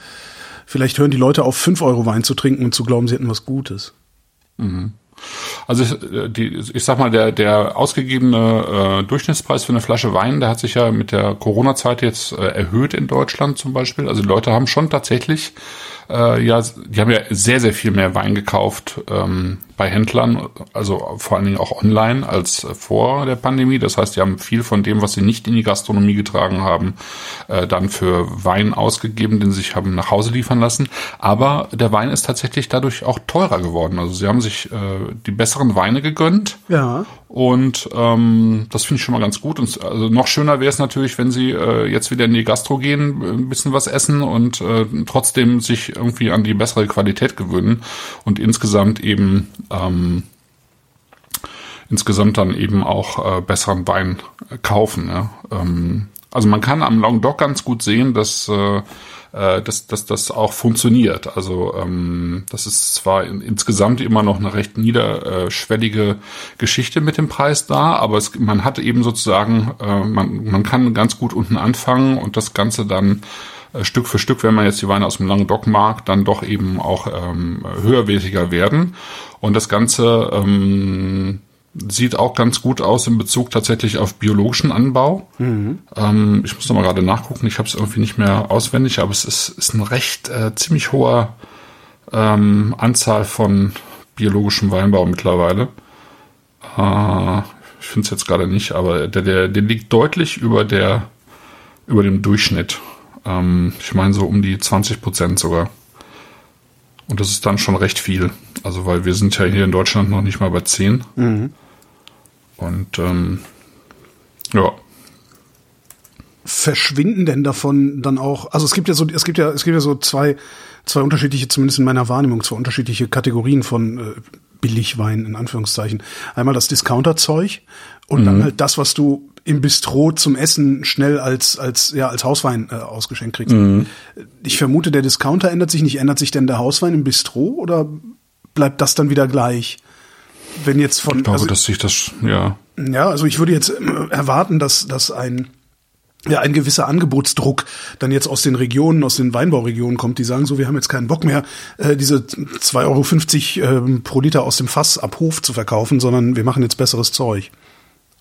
vielleicht hören die Leute auf, 5 Euro Wein zu trinken und zu glauben, sie hätten was Gutes. Mhm. Also äh, die, ich sag mal, der, der ausgegebene äh, Durchschnittspreis für eine Flasche Wein, der hat sich ja mit der Corona-Zeit jetzt äh, erhöht in Deutschland zum Beispiel. Also die Leute haben schon tatsächlich äh, ja, die haben ja sehr, sehr viel mehr Wein gekauft ähm, bei Händlern, also vor allen Dingen auch online als vor der Pandemie. Das heißt, die haben viel von dem, was sie nicht in die Gastronomie getragen haben, äh, dann für Wein ausgegeben, den sie sich haben nach Hause liefern lassen. Aber der Wein ist tatsächlich dadurch auch teurer geworden. Also sie haben sich äh, die besseren Weine gegönnt. Ja. Und ähm, das finde ich schon mal ganz gut. Und also noch schöner wäre es natürlich, wenn sie äh, jetzt wieder in die Gastro gehen, ein bisschen was essen und äh, trotzdem sich irgendwie an die bessere Qualität gewöhnen und insgesamt eben ähm, insgesamt dann eben auch äh, besseren Wein kaufen. Ja? Ähm, also man kann am Languedoc ganz gut sehen, dass äh, äh, dass, dass das auch funktioniert. Also ähm, das ist zwar in, insgesamt immer noch eine recht niederschwellige Geschichte mit dem Preis da, aber es, man hat eben sozusagen, äh, man, man kann ganz gut unten anfangen und das Ganze dann äh, Stück für Stück, wenn man jetzt die Weine aus dem Languedoc mag, dann doch eben auch ähm, höherwertiger werden. Und das Ganze ähm, Sieht auch ganz gut aus in Bezug tatsächlich auf biologischen Anbau. Mhm. Ähm, ich muss noch mal gerade nachgucken, ich habe es irgendwie nicht mehr auswendig, aber es ist, ist ein recht äh, ziemlich hoher ähm, Anzahl von biologischem Weinbau mittlerweile. Äh, ich finde es jetzt gerade nicht, aber der, der, der liegt deutlich über der über dem Durchschnitt. Ähm, ich meine so um die 20 Prozent sogar. Und das ist dann schon recht viel. Also, weil wir sind ja hier in Deutschland noch nicht mal bei 10. Mhm. Und ähm, ja. Verschwinden denn davon dann auch, also es gibt ja so, es gibt ja, es gibt ja so zwei, zwei unterschiedliche, zumindest in meiner Wahrnehmung, zwei unterschiedliche Kategorien von äh, Billigwein, in Anführungszeichen. Einmal das Discounterzeug und mhm. dann halt das, was du im Bistro zum Essen schnell als als ja als Hauswein äh, ausgeschenkt kriegst. Mhm. Ich vermute, der Discounter ändert sich nicht. Ändert sich denn der Hauswein im Bistro oder bleibt das dann wieder gleich? Wenn jetzt von ich glaube, also, dass sich das ja ja also ich würde jetzt äh, erwarten, dass dass ein ja, ein gewisser Angebotsdruck dann jetzt aus den Regionen, aus den Weinbauregionen kommt, die sagen so, wir haben jetzt keinen Bock mehr, äh, diese 2,50 Euro äh, pro Liter aus dem Fass ab Hof zu verkaufen, sondern wir machen jetzt besseres Zeug.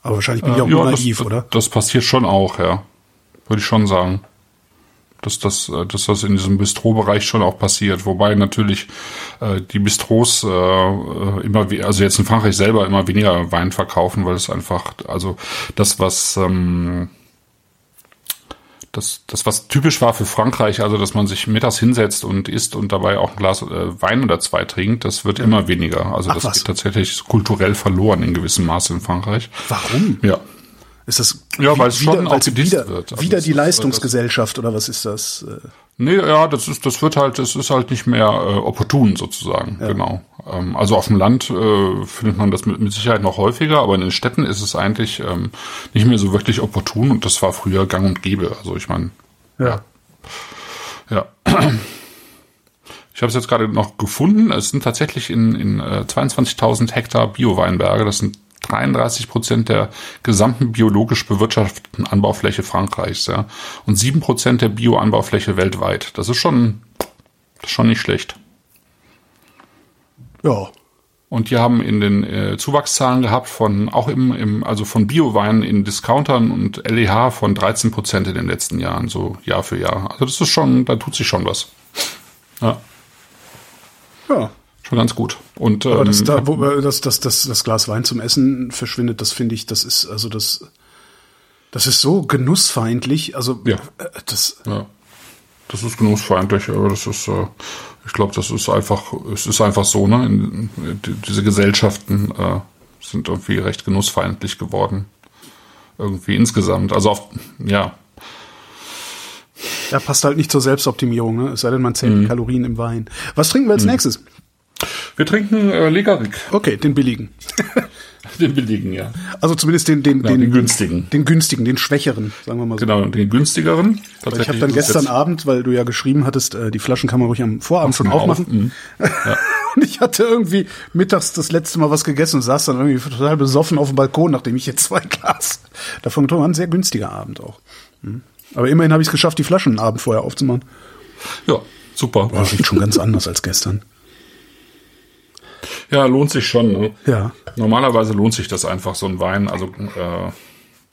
Aber wahrscheinlich bin ich auch äh, ja, naiv, das, oder? Das passiert schon auch, ja. Würde ich schon sagen. Dass das, äh, dass das in diesem Bistro-Bereich schon auch passiert. Wobei natürlich äh, die Bistros äh, äh immer, also jetzt in Frankreich selber immer weniger Wein verkaufen, weil es einfach, also das, was ähm, das, das, was typisch war für Frankreich, also dass man sich mittags hinsetzt und isst und dabei auch ein Glas äh, Wein oder zwei trinkt, das wird ja. immer weniger. Also Ach, das was? geht tatsächlich kulturell verloren in gewissem Maße in Frankreich. Warum? Ja. Ist das ja, weil es schon auch wieder, wird. Also wieder die Leistungsgesellschaft das, oder was ist das? Nee, ja, das ist, das wird halt, das ist halt nicht mehr äh, opportun sozusagen, ja. genau. Ähm, also auf dem Land äh, findet man das mit, mit Sicherheit noch häufiger, aber in den Städten ist es eigentlich ähm, nicht mehr so wirklich opportun und das war früher gang und gäbe. Also ich meine, ja. Ja. [clears throat] Ich habe es jetzt gerade noch gefunden. Es sind tatsächlich in, in äh, 22.000 Hektar Bio-Weinberge. Das sind 33 Prozent der gesamten biologisch bewirtschafteten Anbaufläche Frankreichs, ja. Und sieben Prozent der Bio-Anbaufläche weltweit. Das ist schon, das ist schon nicht schlecht. Ja. Und die haben in den äh, Zuwachszahlen gehabt von, auch im, im also von Bioweinen in Discountern und LEH von 13 Prozent in den letzten Jahren, so Jahr für Jahr. Also das ist schon, da tut sich schon was. Ja. Ja schon ganz gut. Und ähm, Aber das, da, wo, das, das, das, das Glas Wein zum Essen verschwindet, das finde ich, das ist also das, das ist so genussfeindlich. Also ja, äh, das. Ja. Das ist genussfeindlich, aber das ist, äh, ich glaube, das ist einfach, es ist einfach so, ne? In, die, diese Gesellschaften äh, sind irgendwie recht genussfeindlich geworden. Irgendwie insgesamt. Also auf, ja, ja, passt halt nicht zur Selbstoptimierung, ne? Es sei denn, man zählt mhm. Kalorien im Wein. Was trinken wir als mhm. nächstes? Wir trinken äh, Legarik. Okay, den billigen. [laughs] den billigen, ja. Also zumindest den, den, genau, den, den günstigen. Den günstigen, den schwächeren, sagen wir mal so. Genau, den günstigeren. ich habe dann gestern Abend, weil du ja geschrieben hattest, äh, die Flaschen kann man ruhig am Vorabend schon aufmachen. Auf. Mhm. Ja. [laughs] und ich hatte irgendwie mittags das letzte Mal was gegessen und saß dann irgendwie total besoffen auf dem Balkon, nachdem ich jetzt zwei [laughs] Glas davon getrunken habe. Ein sehr günstiger Abend auch. Mhm. Aber immerhin habe ich es geschafft, die Flaschen einen Abend vorher aufzumachen. Ja, super. Boah, riecht schon ganz anders als gestern. Ja, lohnt sich schon. Ne? Ja. Normalerweise lohnt sich das einfach, so ein Wein. Also, äh,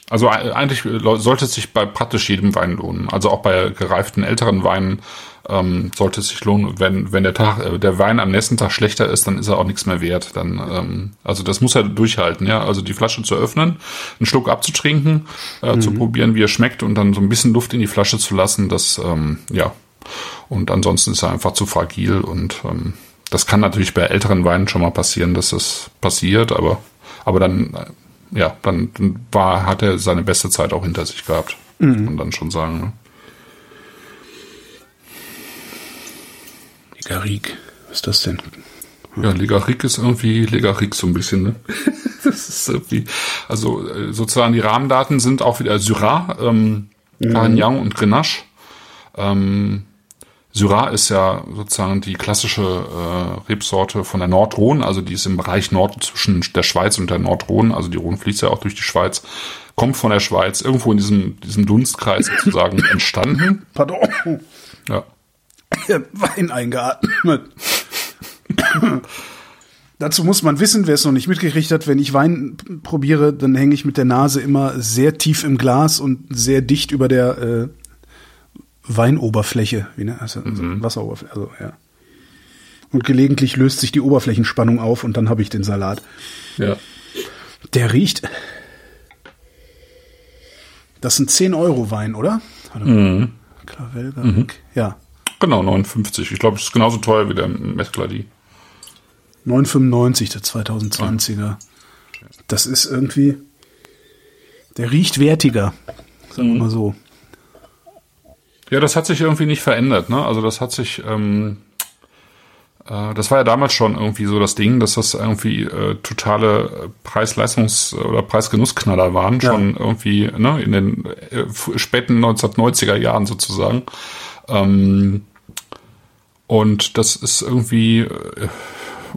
also eigentlich sollte es sich bei praktisch jedem Wein lohnen. Also auch bei gereiften älteren Weinen ähm, sollte es sich lohnen. Wenn, wenn der Tag, äh, der Wein am nächsten Tag schlechter ist, dann ist er auch nichts mehr wert. Dann, ähm, also das muss er durchhalten, ja. Also die Flasche zu öffnen, einen Schluck abzutrinken, äh, mhm. zu probieren, wie er schmeckt und dann so ein bisschen Luft in die Flasche zu lassen, das, ähm, ja. Und ansonsten ist er einfach zu fragil und ähm, das kann natürlich bei älteren Weinen schon mal passieren, dass das passiert, aber, aber dann, äh, ja, dann war, hat er seine beste Zeit auch hinter sich gehabt. Mhm. Kann man dann schon sagen. Ne? Ligarik, was ist das denn? Ja, Ligarik ist irgendwie Ligarik so ein bisschen, ne? [laughs] das ist irgendwie, also äh, sozusagen die Rahmendaten sind auch wieder Syrah, ähm, mhm. Carignan und Grenache. Ähm, Syrah ist ja sozusagen die klassische äh, Rebsorte von der Nordrhone, also die ist im Bereich Nord zwischen der Schweiz und der Nordrhone, also die Rhone fließt ja auch durch die Schweiz, kommt von der Schweiz, irgendwo in diesem, diesem Dunstkreis [laughs] sozusagen entstanden. Pardon. Ja. Wein eingeatmet. Dazu muss man wissen, wer es noch nicht mitgekriegt hat, wenn ich Wein probiere, dann hänge ich mit der Nase immer sehr tief im Glas und sehr dicht über der äh, Weinoberfläche, wie ne? Also, mhm. Wasseroberfläche, also ja. Und gelegentlich löst sich die Oberflächenspannung auf und dann habe ich den Salat. Ja. Der riecht. Das sind 10 Euro Wein, oder? Mhm. Clavelga. Mhm. Ja. Genau, 59. Ich glaube, es ist genauso teuer wie der Mescladi. 9,95 der 2020er. Ah. Das ist irgendwie. Der riecht wertiger. Sagen wir mhm. mal so. Ja, das hat sich irgendwie nicht verändert, ne? Also das hat sich, ähm, äh, das war ja damals schon irgendwie so das Ding, dass das irgendwie äh, totale Preis-Leistungs- oder Preisgenussknaller waren, ja. schon irgendwie, ne, in den äh, späten 1990er Jahren sozusagen. Ähm, und das ist irgendwie, äh,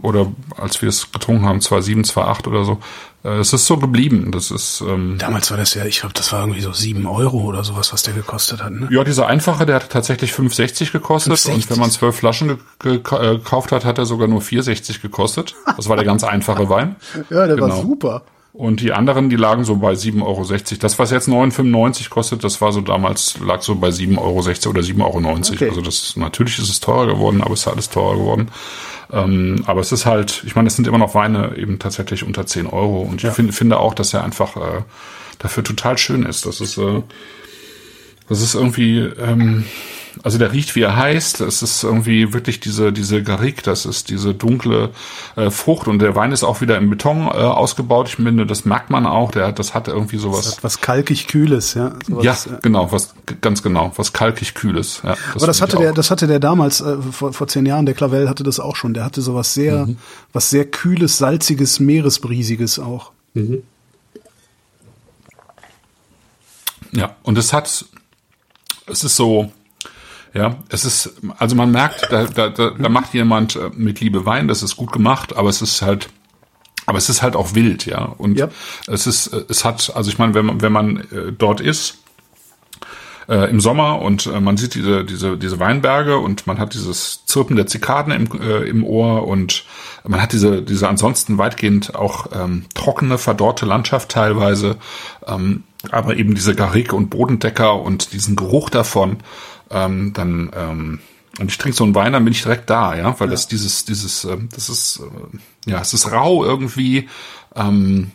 oder als wir es getrunken haben, 2,7, 2,8 oder so. Äh, es ist so geblieben. Das ist ähm, damals war das ja, ich glaube, das war irgendwie so sieben Euro oder sowas, was der gekostet hat. Ne? Ja, dieser einfache, der hat tatsächlich 5,60 gekostet 5,60? und wenn man zwölf Flaschen äh, gekauft hat, hat er sogar nur 4,60 gekostet. Das war der ganz einfache Wein. [laughs] Ja, der genau. war super. Und die anderen, die lagen so bei 7,60 Euro. Das, was jetzt 9,95 kostet, das war so damals, lag so bei 7,60 Euro oder 7,90 Euro. Okay. Also das, natürlich ist es teurer geworden, aber es ist alles teurer geworden. Ähm, aber es ist halt, ich meine, es sind immer noch Weine eben tatsächlich unter 10 Euro. Und ich finde, finde auch, dass er einfach äh, dafür total schön ist. Das ist, äh, das ist irgendwie, ähm, also der riecht wie er heißt. Es ist irgendwie wirklich diese diese Garrigue, das ist diese dunkle äh, Frucht und der Wein ist auch wieder im Beton äh, ausgebaut. Ich finde, das merkt man auch. Der das hat irgendwie sowas. Das hat was kalkig kühles, ja. Sowas, ja, ja, genau, was ganz genau, was kalkig kühles. Ja, das Aber das hatte der, das hatte der damals äh, vor vor zehn Jahren. Der Clavel hatte das auch schon. Der hatte sowas sehr, mhm. was sehr kühles, salziges, meeresbriesiges auch. Mhm. Ja, und es hat, es ist so, ja, es ist, also man merkt, da, da, da, da macht jemand äh, mit Liebe Wein, das ist gut gemacht, aber es ist halt, aber es ist halt auch wild, ja. Und ja. es ist, es hat, also ich meine, wenn man, wenn man äh, dort ist, äh, im Sommer und äh, man sieht diese, diese, diese Weinberge und man hat dieses Zirpen der Zikaden im, äh, im Ohr und man hat diese, diese ansonsten weitgehend auch ähm, trockene, verdorrte Landschaft teilweise, ähm, aber eben diese Garrigue und Bodendecker und diesen Geruch davon ähm, dann ähm, und ich trinke so einen Wein, dann bin ich direkt da, ja, weil ja. das dieses, dieses, äh, das ist, äh, ja, es ist rau irgendwie. Ähm,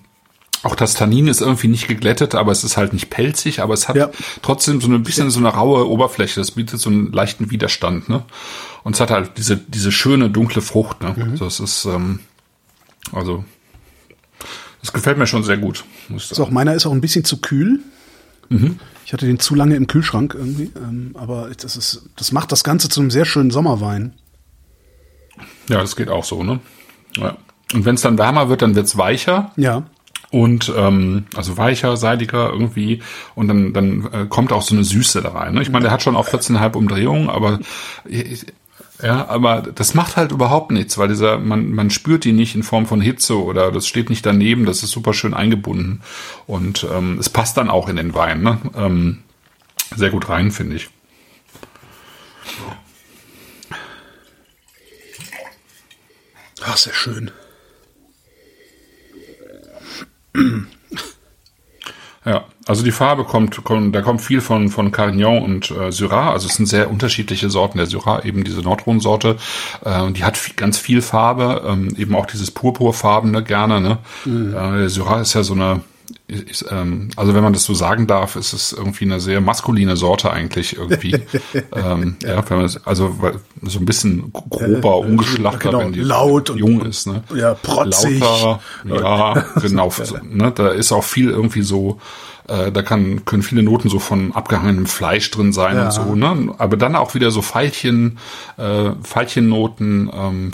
auch das Tannin ist irgendwie nicht geglättet, aber es ist halt nicht pelzig, aber es hat ja. trotzdem so ein bisschen so eine raue Oberfläche. Das bietet so einen leichten Widerstand, ne? Und es hat halt diese diese schöne dunkle Frucht, ne? Mhm. Das ist ähm, also das gefällt mir schon sehr gut. Muss ich sagen. So, auch meiner ist auch ein bisschen zu kühl. Mhm. Ich hatte den zu lange im Kühlschrank irgendwie, ähm, aber das ist, das macht das Ganze zu einem sehr schönen Sommerwein. Ja, das geht auch so, ne? Ja. Und wenn es dann wärmer wird, dann wird's weicher. Ja. Und ähm, also weicher, seidiger irgendwie. Und dann, dann äh, kommt auch so eine Süße da rein. Ne? Ich meine, der hat schon auch 14,5 Umdrehungen, aber ich, ja, aber das macht halt überhaupt nichts, weil dieser, man, man spürt die nicht in Form von Hitze oder das steht nicht daneben, das ist super schön eingebunden. Und ähm, es passt dann auch in den Wein, ne? Ähm, sehr gut rein, finde ich. Ach, sehr schön. Ja, also die Farbe kommt, kommt da kommt viel von von Carignan und äh, Syrah. Also es sind sehr unterschiedliche Sorten. Der Syrah eben diese Nordrhone-Sorte, äh, die hat viel, ganz viel Farbe, ähm, eben auch dieses purpurfarbene gerne. Ne? Mhm. Äh, der Syrah ist ja so eine ich, ähm, also wenn man das so sagen darf, ist es irgendwie eine sehr maskuline Sorte eigentlich irgendwie. [laughs] ähm, ja. wenn man das, also so ein bisschen grober, ungeschlachter, genau, wenn die laut jung ist, ne? Ja, protzig. Lauter, ja, genau. [laughs] So, ne? Da ist auch viel irgendwie so, äh, da kann, können viele Noten so von abgehangenem Fleisch drin sein ja. und so, ne? Aber dann auch wieder so Veilchen, äh, Veilchennoten, ähm,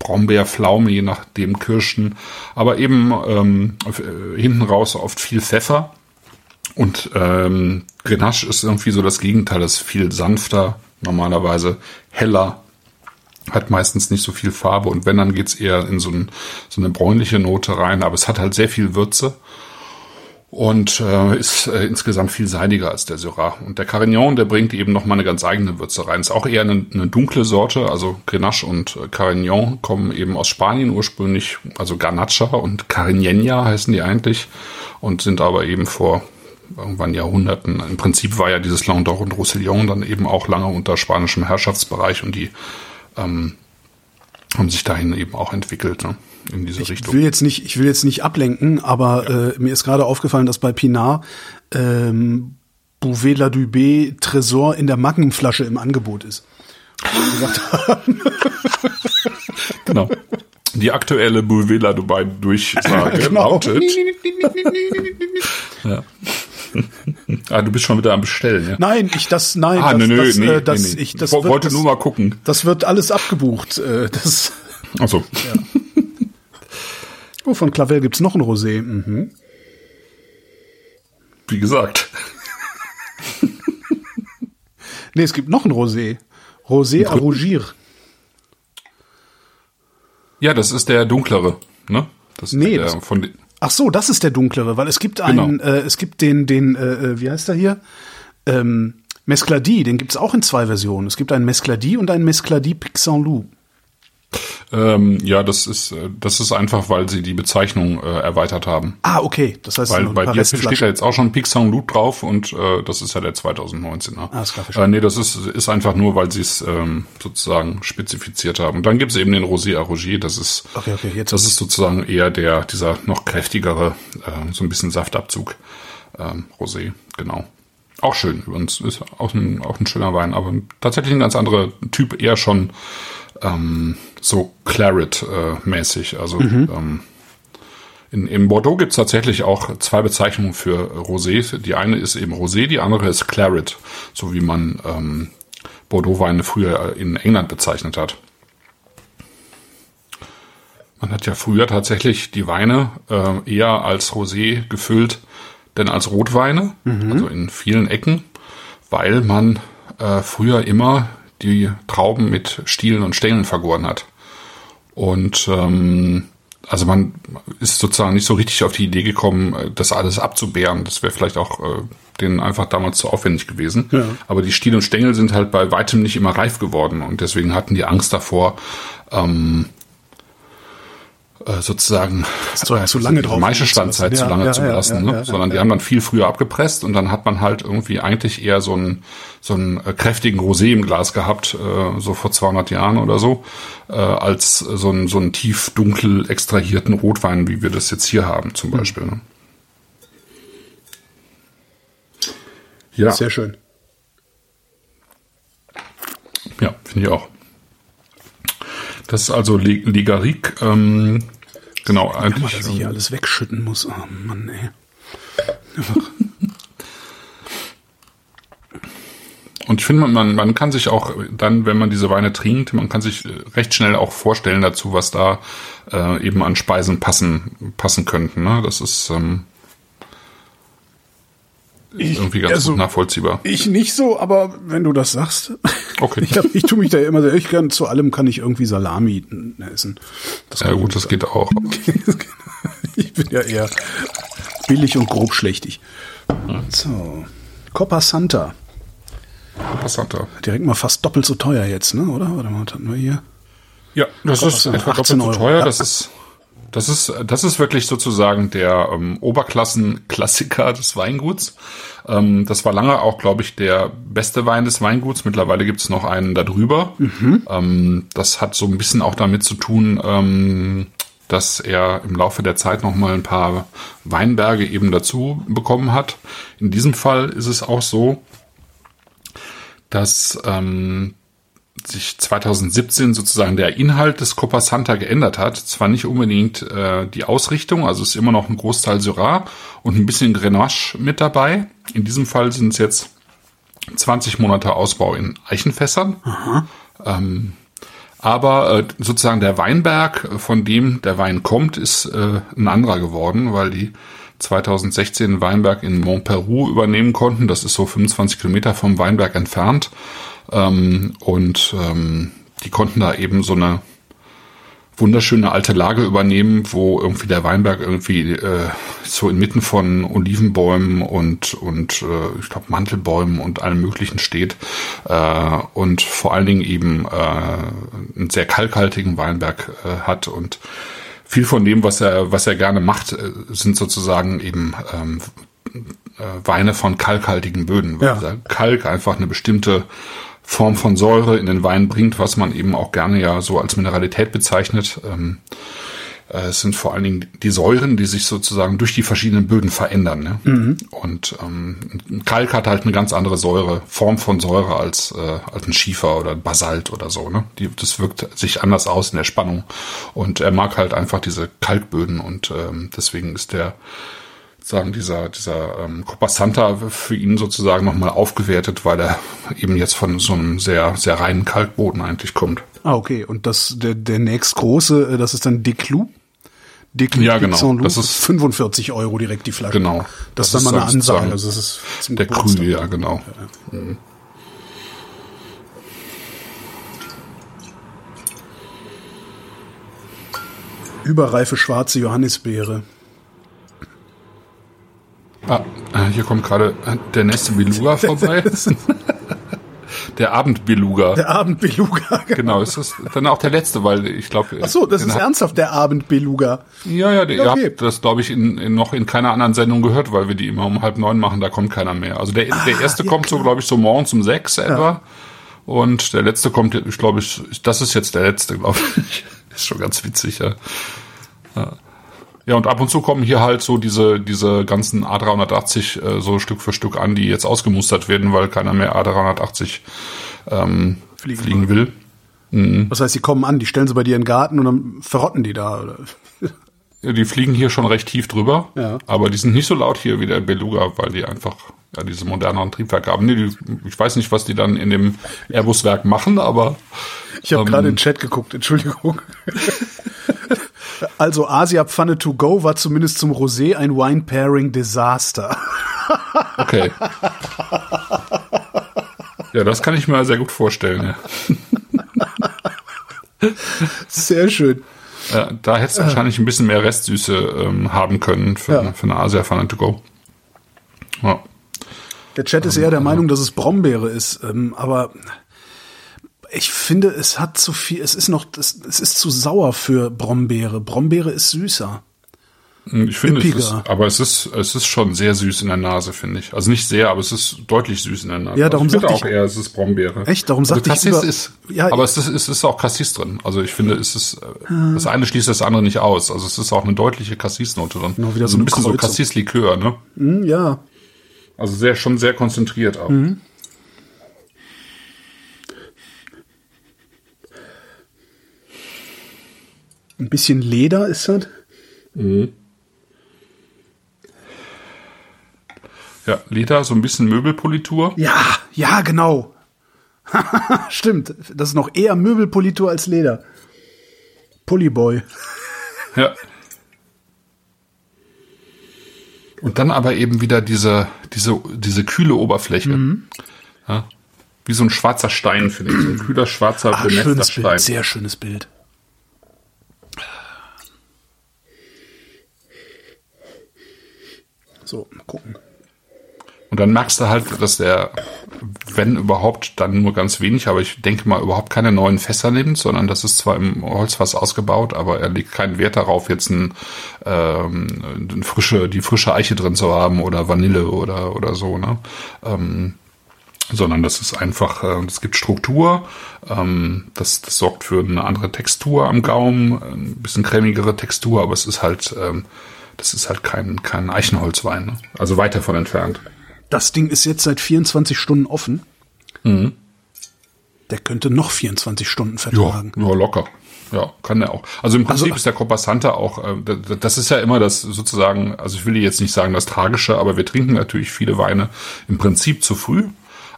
Brombeer, Pflaume, je nachdem Kirschen, aber eben ähm, äh, hinten raus oft viel Pfeffer. Und ähm, Grenache ist irgendwie so das Gegenteil, das ist viel sanfter, normalerweise heller, hat meistens nicht so viel Farbe. Und wenn, dann geht's eher in so, ein, so eine bräunliche Note rein, aber es hat halt sehr viel Würze und äh, ist äh, insgesamt viel seidiger als der Syrah. Und der Carignan, der bringt eben noch mal eine ganz eigene Würze rein. Ist auch eher eine, eine dunkle Sorte, also Grenache und äh, Carignan kommen eben aus Spanien ursprünglich, also Garnacha und Carignana heißen die eigentlich und sind aber eben vor irgendwann Jahrhunderten. Im Prinzip war ja dieses Languedoc und Roussillon dann eben auch lange unter spanischem Herrschaftsbereich und die ähm, haben sich dahin eben auch entwickelt. Ne? In diese ich Richtung. Will jetzt nicht, ich will jetzt nicht ablenken, aber ja. äh, mir ist gerade aufgefallen, dass bei Pinard ähm, Bouvet la Dubé Tresor in der Magnumflasche im Angebot ist. [laughs] genau. Die aktuelle Bouvet la Dubai Durchsage [laughs] genau. lautet. ja. ah, du bist schon wieder am Bestellen, ja? Nein, ich das, nein, ah, das, nö, das, nee, äh, das, nee, nee. ich das wollte wird, das, nur mal gucken. Das wird alles abgebucht. Äh, das. Ach so. [laughs] Ja. Oh, von Clavel gibt's noch ein Rosé. Mhm. Wie gesagt. [laughs] nee, es gibt noch ein Rosé. Rosé à rougir. Ja, das ist der dunklere, ne? Das nee, der, das, von Ach so, das ist der dunklere, weil es gibt einen, genau. äh, es gibt den, den, äh, äh, wie heißt der hier? Ähm, Mescladi, den gibt's auch in zwei Versionen. Es gibt einen Mescladi und einen Mescladi Pixanlou. Ähm, ja, das ist äh, das ist einfach, weil sie die Bezeichnung äh, erweitert haben. Ah, okay. Das heißt, weil bei dir steht ja jetzt auch schon Pixang Loot drauf und äh, das ist ja der 2019er. Ah, das äh, nee, das ist ist einfach nur, weil sie es ähm, sozusagen spezifiziert haben. Und dann gibt es eben den Rosé Roger. Das ist okay, okay, jetzt das ist sozusagen eher der dieser noch kräftigere, äh, so ein bisschen Saftabzug ähm, Rosé. Genau. Auch schön. Übrigens ist auch ein, auch ein schöner Wein, aber tatsächlich ein ganz anderer Typ, eher schon ähm, so Claret-mäßig. also mhm. ähm, in, in Bordeaux gibt's tatsächlich auch zwei Bezeichnungen für Rosé. Die eine ist eben Rosé, die andere ist Claret, so wie man ähm, Bordeaux-Weine früher in England bezeichnet hat. Man hat ja früher tatsächlich die Weine äh, eher als Rosé gefüllt, denn als Rotweine, mhm. also in vielen Ecken, weil man äh, früher immer die Trauben mit Stielen und Stängeln vergoren hat. Und ähm, also man ist sozusagen nicht so richtig auf die Idee gekommen, äh, das alles abzubeeren. Das wäre vielleicht auch äh, denen einfach damals zu aufwendig gewesen. Ja. Aber die Stiel und Stängel sind halt bei weitem nicht immer reif geworden und deswegen hatten die Angst davor, ähm, äh, sozusagen zu, [laughs] zu lange drauf Maischestandzeit zu lange ja, zu belassen, ja, ne? sondern die haben dann viel früher abgepresst und dann hat man halt irgendwie eigentlich eher so einen so einen äh, kräftigen Rosé im Glas gehabt, äh, so vor 200 Jahren oder so, äh, als so einen so einen tief dunkel extrahierten Rotwein, wie wir das jetzt hier haben zum hm. Beispiel. Ne? Ja. Sehr schön. Ja, finde ich auch. Das ist also Ligarik. Ähm, genau, eigentlich. Mal, dass ich hier alles wegschütten muss. Oh Mann, ey. [laughs] Und ich finde, man, man kann sich auch dann, wenn man diese Weine trinkt, man kann sich recht schnell auch vorstellen dazu, was da äh, eben an Speisen passen, passen könnten. Ne? Das ist ähm, ich, irgendwie ganz also, nachvollziehbar. Ich nicht so, aber wenn du das sagst. Okay. ich, hab, ich tue mich da immer sehr, ich kann, zu allem kann ich irgendwie Salami essen. Das ja gut, [laughs] das geht auch. ich bin ja eher billig und grob schlechtig. So. Coppa Santa. Coppa Santa. Direkt mal fast doppelt so teuer jetzt, ne? Oder? Warte mal, was hatten wir hier? Ja, das Coppa ist etwa doppelt so teuer. Das ist das ist, das ist wirklich sozusagen der ähm, Oberklassenklassiker [laughs] des Weinguts. Ähm, das war lange auch, glaube ich, der beste Wein des Weinguts. Mittlerweile gibt es noch einen darüber. Mhm. Ähm, das hat so ein bisschen auch damit zu tun, ähm, dass er im Laufe der Zeit noch mal ein paar Weinberge eben dazu bekommen hat. In diesem Fall ist es auch so, dass ähm, sich 2017 sozusagen der Inhalt des Copa Santa geändert hat. Zwar nicht unbedingt äh, die Ausrichtung, also es ist immer noch ein Großteil Syrah und ein bisschen Grenache mit dabei. In diesem Fall sind es jetzt 20 Monate Ausbau in Eichenfässern. Ähm, aber äh, sozusagen der Weinberg, von dem der Wein kommt, ist äh, ein anderer geworden, weil die 2016 Weinberg in Montperu übernehmen konnten. Das ist so 25 Kilometer vom Weinberg entfernt. Ähm, und ähm, die konnten da eben so eine wunderschöne alte Lage übernehmen, wo irgendwie der Weinberg irgendwie äh, so inmitten von Olivenbäumen und und äh, ich glaube Mantelbäumen und allem Möglichen steht. Äh, und vor allen Dingen eben äh, einen sehr kalkhaltigen Weinberg äh, hat. Und viel von dem, was er was er gerne macht, äh, sind sozusagen eben ähm, äh, Weine von kalkhaltigen Böden, weil ja. Kalk einfach eine bestimmte Form von Säure in den Wein bringt, was man eben auch gerne ja so als Mineralität bezeichnet. Ähm, äh, es sind vor allen Dingen die Säuren, die sich sozusagen durch die verschiedenen Böden verändern. Ne? Mhm. Und ähm, Kalk hat halt eine ganz andere Säure, Form von Säure als, äh, als ein Schiefer oder Basalt oder so. Ne? Die, das wirkt sich anders aus in der Spannung. Und er mag halt einfach diese Kalkböden und ähm, deswegen ist der sagen, dieser, dieser ähm, Copa Santa für ihn sozusagen nochmal aufgewertet, weil er eben jetzt von so einem sehr, sehr reinen Kalkboden eigentlich kommt. Ah, okay. Und das, der, der nächstgroße, äh, das ist dann Declou? Declou ja, genau. Das ist 45 Euro direkt die Flasche. Genau. Das, das ist dann mal eine Ansage. Also das ist der Krü, ja, genau. Ja. Mhm. Überreife schwarze Johannisbeere. Ah, äh, hier kommt gerade der nächste Beluga [laughs] vorbei. [laughs] Der Abendbeluga. Der Abendbeluga. [laughs] Genau. genau, ist das dann auch der letzte, weil ich glaube. Ach so, das ist ernsthaft der Abendbeluga. Ja, ja, okay. ihr habt das, glaube ich, in, in, noch in keiner anderen Sendung gehört, weil wir die immer um halb neun machen, da kommt keiner mehr. Also der, ah, der erste ja, kommt klar. so, glaube ich, so morgens um sechs etwa. Ja. Und der letzte kommt, ich glaube, ich, das ist jetzt der letzte, glaube ich. ist schon ganz witzig, ja. ja. Ja, und ab und zu kommen hier halt so diese, diese ganzen A380 äh, so Stück für Stück an, die jetzt ausgemustert werden, weil keiner mehr A380 ähm, fliegen, fliegen will. Mhm. Das heißt, die kommen an, die stellen sie bei dir in den Garten und dann verrotten die da, oder? Ja, die fliegen hier schon recht tief drüber, ja. aber die sind nicht so laut hier wie der Beluga, weil die einfach ja, diese moderneren Triebwerke haben. Nee, die, ich weiß nicht, was die dann in dem Airbus-Werk machen, aber. Ich habe ähm, gerade in den Chat geguckt, Entschuldigung. [laughs] Also Asia Pfanne to go war zumindest zum Rosé ein Wine Pairing Desaster. Okay. Ja, das kann ich mir sehr gut vorstellen. Ja. Sehr schön. Ja, da hättest du wahrscheinlich ein bisschen mehr Restsüße ähm, haben können für, ja. für eine Asia Pfanne to go. Ja. Der Chat ist eher der Meinung, dass es Brombeere ist, ähm, aber ich finde, es hat zu viel, es ist noch, es, es ist zu sauer für Brombeere. Brombeere ist süßer. Hm, ich finde, es ist, aber es ist, es ist schon sehr süß in der Nase, finde ich. Also nicht sehr, aber es ist deutlich süß in der Nase. Ja, darum also ich finde auch eher, es ist Brombeere. Echt? Darum also sagte ich über, ist, ja, aber es ist, es ist auch Cassis drin. Also ich finde, es ist, ah. das eine schließt das andere nicht aus. Also es ist auch eine deutliche Cassis-Note drin. Genau, wieder also so ein bisschen Kreuzung. so Cassis-Likör, ne? Mm, ja. Also sehr, schon sehr konzentriert auch. Mhm. Ein bisschen Leder ist das. Mhm. Ja, Leder, so ein bisschen Möbelpolitur. Ja, ja, genau. [laughs] Stimmt. Das ist noch eher Möbelpolitur als Leder. Pullyboy. [laughs] Ja. Und dann aber eben wieder diese, diese, diese kühle Oberfläche. Mhm. Ja, wie so ein schwarzer Stein, finde ich. So ein kühler, schwarzer, Ach, schönes Stein. Bild, sehr schönes Bild. So, mal gucken. Und dann merkst du halt, dass der, wenn überhaupt, dann nur ganz wenig, aber ich denke mal, überhaupt keine neuen Fässer nimmt, sondern das ist zwar im Holzfass ausgebaut, aber er legt keinen Wert darauf, jetzt ein, ähm, eine frische, die frische Eiche drin zu haben oder Vanille oder, oder so, ne? Ähm, sondern das ist einfach, äh, es gibt Struktur, ähm, das, das sorgt für eine andere Textur am Gaumen, ein bisschen cremigere Textur, aber es ist halt, ähm, das ist halt kein, kein Eichenholzwein. Ne? Also weit davon entfernt. Das Ding ist jetzt seit 24 Stunden offen. Mhm. Der könnte noch 24 Stunden vertragen. Ja, ja locker. Ja, kann er auch. Also im Prinzip also, ist der Coppasanta auch, äh, das ist ja immer das sozusagen, also ich will jetzt nicht sagen das Tragische, aber wir trinken natürlich viele Weine im Prinzip zu früh.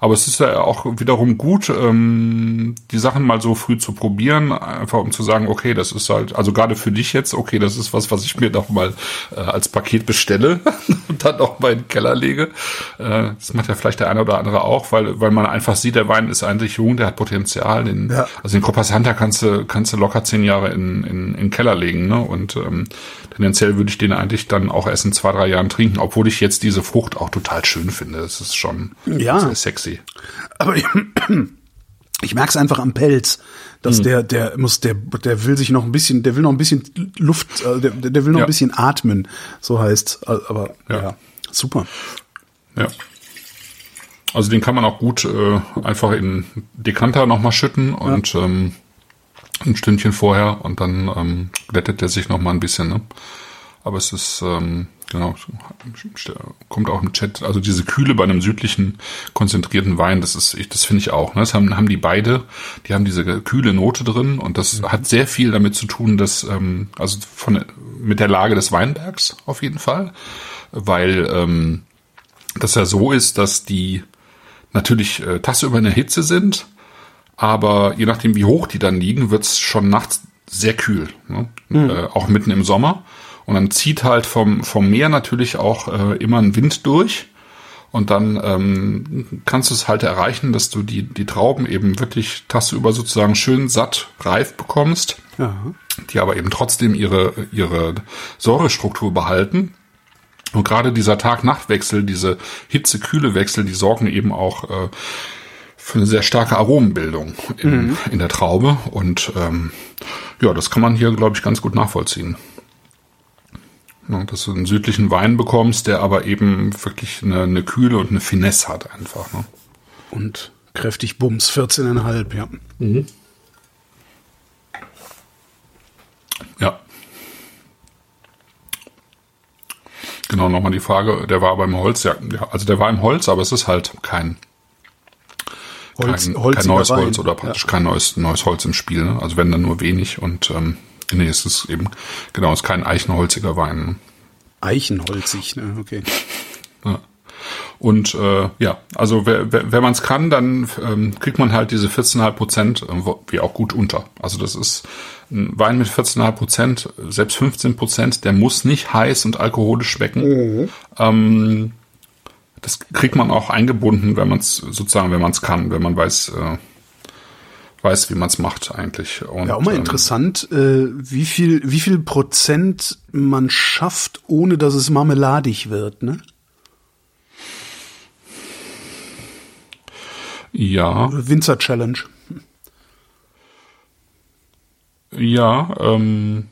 Aber es ist ja auch wiederum gut, ähm, die Sachen mal so früh zu probieren, einfach um zu sagen, okay, das ist halt, also gerade für dich jetzt, okay, das ist was, was ich mir doch mal äh, als Paket bestelle [laughs] und dann auch mal in den Keller lege. Äh, das macht ja vielleicht der eine oder andere auch, weil, weil man einfach sieht, der Wein ist eigentlich jung, der hat Potenzial. Den, ja. Also den Copas Hunter kannst du, kannst du locker zehn Jahre in, in, in den Keller legen, ne? Und ähm, tendenziell würde ich den eigentlich dann auch erst in zwei, drei Jahren trinken, obwohl ich jetzt diese Frucht auch total schön finde. Das ist schon ja. sehr sexy. Aber ich, [clears throat] ich merke es einfach am Pelz, dass mhm. der, der muss, der, der will sich noch ein bisschen, der will noch ein bisschen Luft, äh, der, der will noch ja. ein bisschen atmen, so heißt. Aber ja, ja super. Ja. Also den kann man auch gut äh, einfach in Dekanter nochmal schütten und ja. ähm, ein Stündchen vorher und dann ähm, glättet der sich nochmal ein bisschen. Ne? Aber es ist ähm, Genau, kommt auch im Chat. Also diese Kühle bei einem südlichen konzentrierten Wein, das ist, das finde ich auch. Ne? Das haben, haben die beide, die haben diese kühle Note drin und das mhm. hat sehr viel damit zu tun, dass ähm, also von mit der Lage des Weinbergs auf jeden Fall, weil ähm, das ja so ist, dass die natürlich äh, tagsüber in der Hitze sind, aber je nachdem wie hoch die dann liegen, wird's schon nachts sehr kühl, ne? mhm. äh, auch mitten im Sommer. Und dann zieht halt vom, vom Meer natürlich auch äh, immer ein Wind durch. Und dann ähm, kannst du es halt erreichen, dass du die, die Trauben eben wirklich tagsüber sozusagen schön satt reif bekommst, ja. die aber eben trotzdem ihre, ihre Säurestruktur behalten. Und gerade dieser Tag-Nacht-Wechsel, diese Hitze-Kühle-Wechsel, die sorgen eben auch äh, für eine sehr starke Aromenbildung in, mhm. in der Traube. Und ähm, ja, das kann man hier, glaube ich, ganz gut nachvollziehen. Ja, dass du einen südlichen Wein bekommst, der aber eben wirklich eine, eine Kühle und eine Finesse hat einfach. Ne? Und kräftig Bums, 14,5, ja. Mhm. Ja. Genau, nochmal die Frage, der war beim Holz, ja, also der war im Holz, aber es ist halt kein, Holz, kein, kein neues Wein. Holz oder praktisch ja. kein neues, neues Holz im Spiel. Ne? Also wenn dann nur wenig und ähm, nee, es ist eben, genau, es ist kein eichenholziger Wein. Ne? Eichenholzig, ne? Okay. [laughs] Ja. Und äh, ja, also wer, wer, wenn man es kann, dann ähm, kriegt man halt diese 14,5 Prozent äh, wie auch gut unter. Also das ist ein Wein mit 14,5 Prozent, selbst 15 Prozent, der muss nicht heiß und alkoholisch schmecken. Mhm. Ähm, das kriegt man auch eingebunden, wenn man es sozusagen, wenn man es kann, wenn man weiß, äh, weiß, wie man es macht eigentlich. Und, ja, auch mal ähm, interessant, äh, wie viel, wie viel Prozent man schafft, ohne dass es marmeladig wird, ne? Ja. Winzer Challenge. Ja, ähm,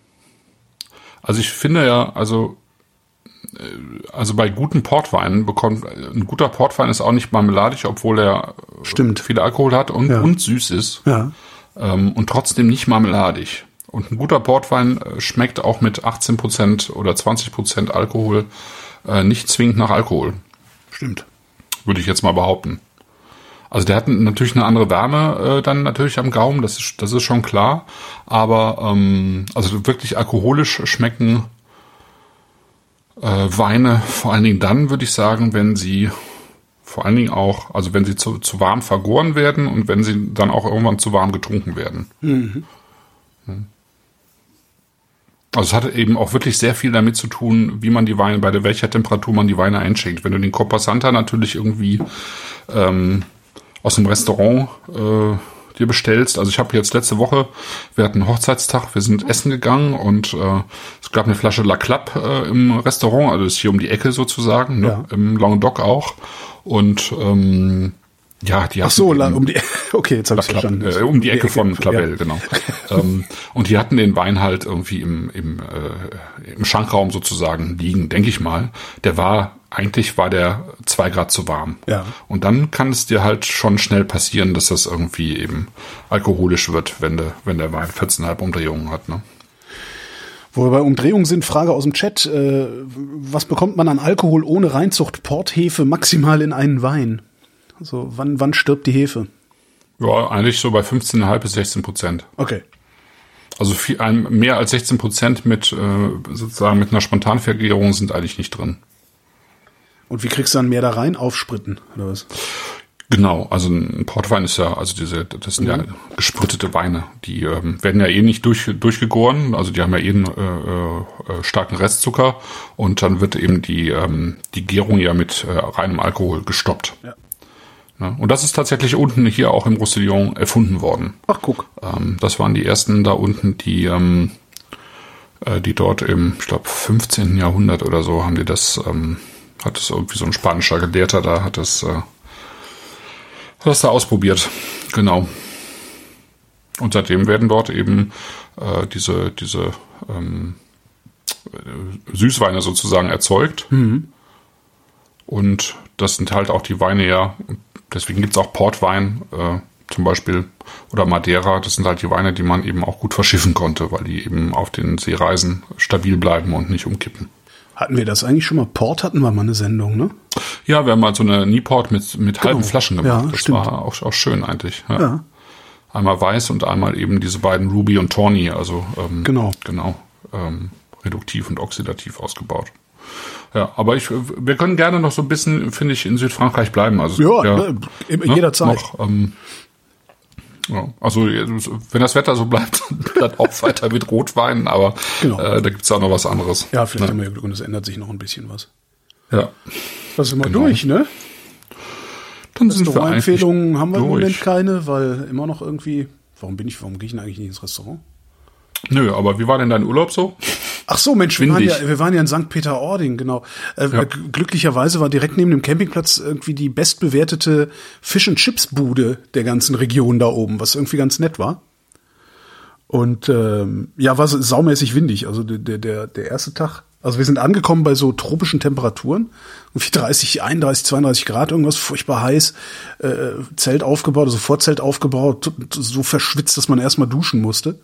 also ich finde ja, also also bei guten Portweinen bekommt ein guter Portwein ist auch nicht marmeladig, obwohl er Stimmt. viel Alkohol hat und, ja. und süß ist. Ja. Ähm, und trotzdem nicht marmeladig. Und ein guter Portwein äh, schmeckt auch mit 18% oder 20% Alkohol äh, nicht zwingend nach Alkohol. Stimmt. Würde ich jetzt mal behaupten. Also der hat natürlich eine andere Wärme äh, dann natürlich am Gaumen, das ist, das ist schon klar. Aber ähm, also wirklich alkoholisch schmecken äh, Weine vor allen Dingen dann, würde ich sagen, wenn sie vor allen Dingen auch, also wenn sie zu, zu warm vergoren werden und wenn sie dann auch irgendwann zu warm getrunken werden. Mhm. Hm. Also es hat eben auch wirklich sehr viel damit zu tun, wie man die Weine, bei welcher Temperatur man die Weine einschenkt. Wenn du den Copa Santa natürlich irgendwie ähm, aus dem Restaurant äh, dir bestellst. Also ich habe jetzt letzte Woche, wir hatten Hochzeitstag, wir sind essen gegangen und äh, es gab eine Flasche La Clap äh, im Restaurant, also ist hier um die Ecke sozusagen, ne? ja. im Languedoc auch. Und ähm, ja, die Ach so, um die [laughs] okay, jetzt habe ich verstanden. Äh, um die Ecke von Clavel, ja. genau. [laughs] ähm, und die hatten den Wein halt irgendwie im im, äh, im Schankraum sozusagen liegen, denke ich mal. Der war eigentlich war der zwei Grad zu warm. Ja. Und dann kann es dir halt schon schnell passieren, dass das irgendwie eben alkoholisch wird, wenn der wenn der Wein 14,5 Umdrehungen hat. Ne? Wo wir bei Umdrehungen sind, Frage aus dem Chat. Äh, was bekommt man an Alkohol ohne Reinzucht Porthefe maximal in einen Wein? Also wann, wann stirbt die Hefe? Ja, eigentlich so bei 15,5 bis 16 Prozent. Okay. Also viel, mehr als 16 Prozent mit äh, sozusagen mit einer Spontanvergärung sind eigentlich nicht drin. Und wie kriegst du dann mehr da rein? Aufspritten oder was? Genau, also ein Portwein ist ja, also diese, das sind mhm. ja gesprittete Weine, die ähm, werden ja eh nicht durch, durchgegoren, also die haben ja eh einen äh, äh, starken Restzucker und dann wird eben die, ähm, die Gärung ja mit äh, reinem Alkohol gestoppt. Ja. ja. Und das ist tatsächlich unten hier auch im Roussillon erfunden worden. Ach, guck. Ähm, das waren die ersten da unten, die, ähm, äh, die dort im, ich glaube, 15. Jahrhundert oder so haben die das, ähm, hat es irgendwie so ein spanischer Gelehrter da, hat das äh, das da ausprobiert. Genau. Und seitdem werden dort eben äh, diese, diese ähm, Süßweine sozusagen erzeugt. Mhm. Und das sind halt auch die Weine ja, deswegen gibt es auch Portwein äh, zum Beispiel oder Madeira. Das sind halt die Weine, die man eben auch gut verschiffen konnte, weil die eben auf den Seereisen stabil bleiben und nicht umkippen. Hatten wir das eigentlich schon mal? Port hatten wir mal eine Sendung, ne? Ja, wir haben mal so eine Nieport mit, mit genau. halben Flaschen gemacht. Ja, das stimmt. war auch, auch schön eigentlich. Ja. ja. Einmal weiß und einmal eben diese beiden Ruby und Tawny, also ähm, genau, genau ähm, reduktiv und oxidativ ausgebaut. Ja, aber ich, wir können gerne noch so ein bisschen, finde ich, in Südfrankreich bleiben. Also ja, ja ne, jederzeit. Noch, ähm, ja, also wenn das Wetter so bleibt, [laughs] dann auch weiter mit Rotwein, aber genau. äh, da gibt's auch noch was anderes. Ja, vielleicht ne? haben wir Glück und es ändert sich noch ein bisschen was. Ja. Das sind wir genau. durch, ne? Restaurantempfehlungen haben wir durch. im Moment keine, weil immer noch irgendwie. Warum bin ich, warum gehe ich denn eigentlich nicht ins Restaurant? Nö, aber wie war denn dein Urlaub so? Ach so, Mensch, wir waren, ja, wir waren ja in St. Peter-Ording, genau. Äh, ja. Glücklicherweise war direkt neben dem Campingplatz irgendwie die bestbewertete Fish and Chips Bude der ganzen Region da oben, was irgendwie ganz nett war. Und ähm, ja, war saumäßig windig. Also der, der, der erste Tag, also wir sind angekommen bei so tropischen Temperaturen, irgendwie 30, 31, 32 Grad, irgendwas furchtbar heiß, äh, Zelt aufgebaut, also Vorzelt aufgebaut, so verschwitzt, dass man erstmal duschen musste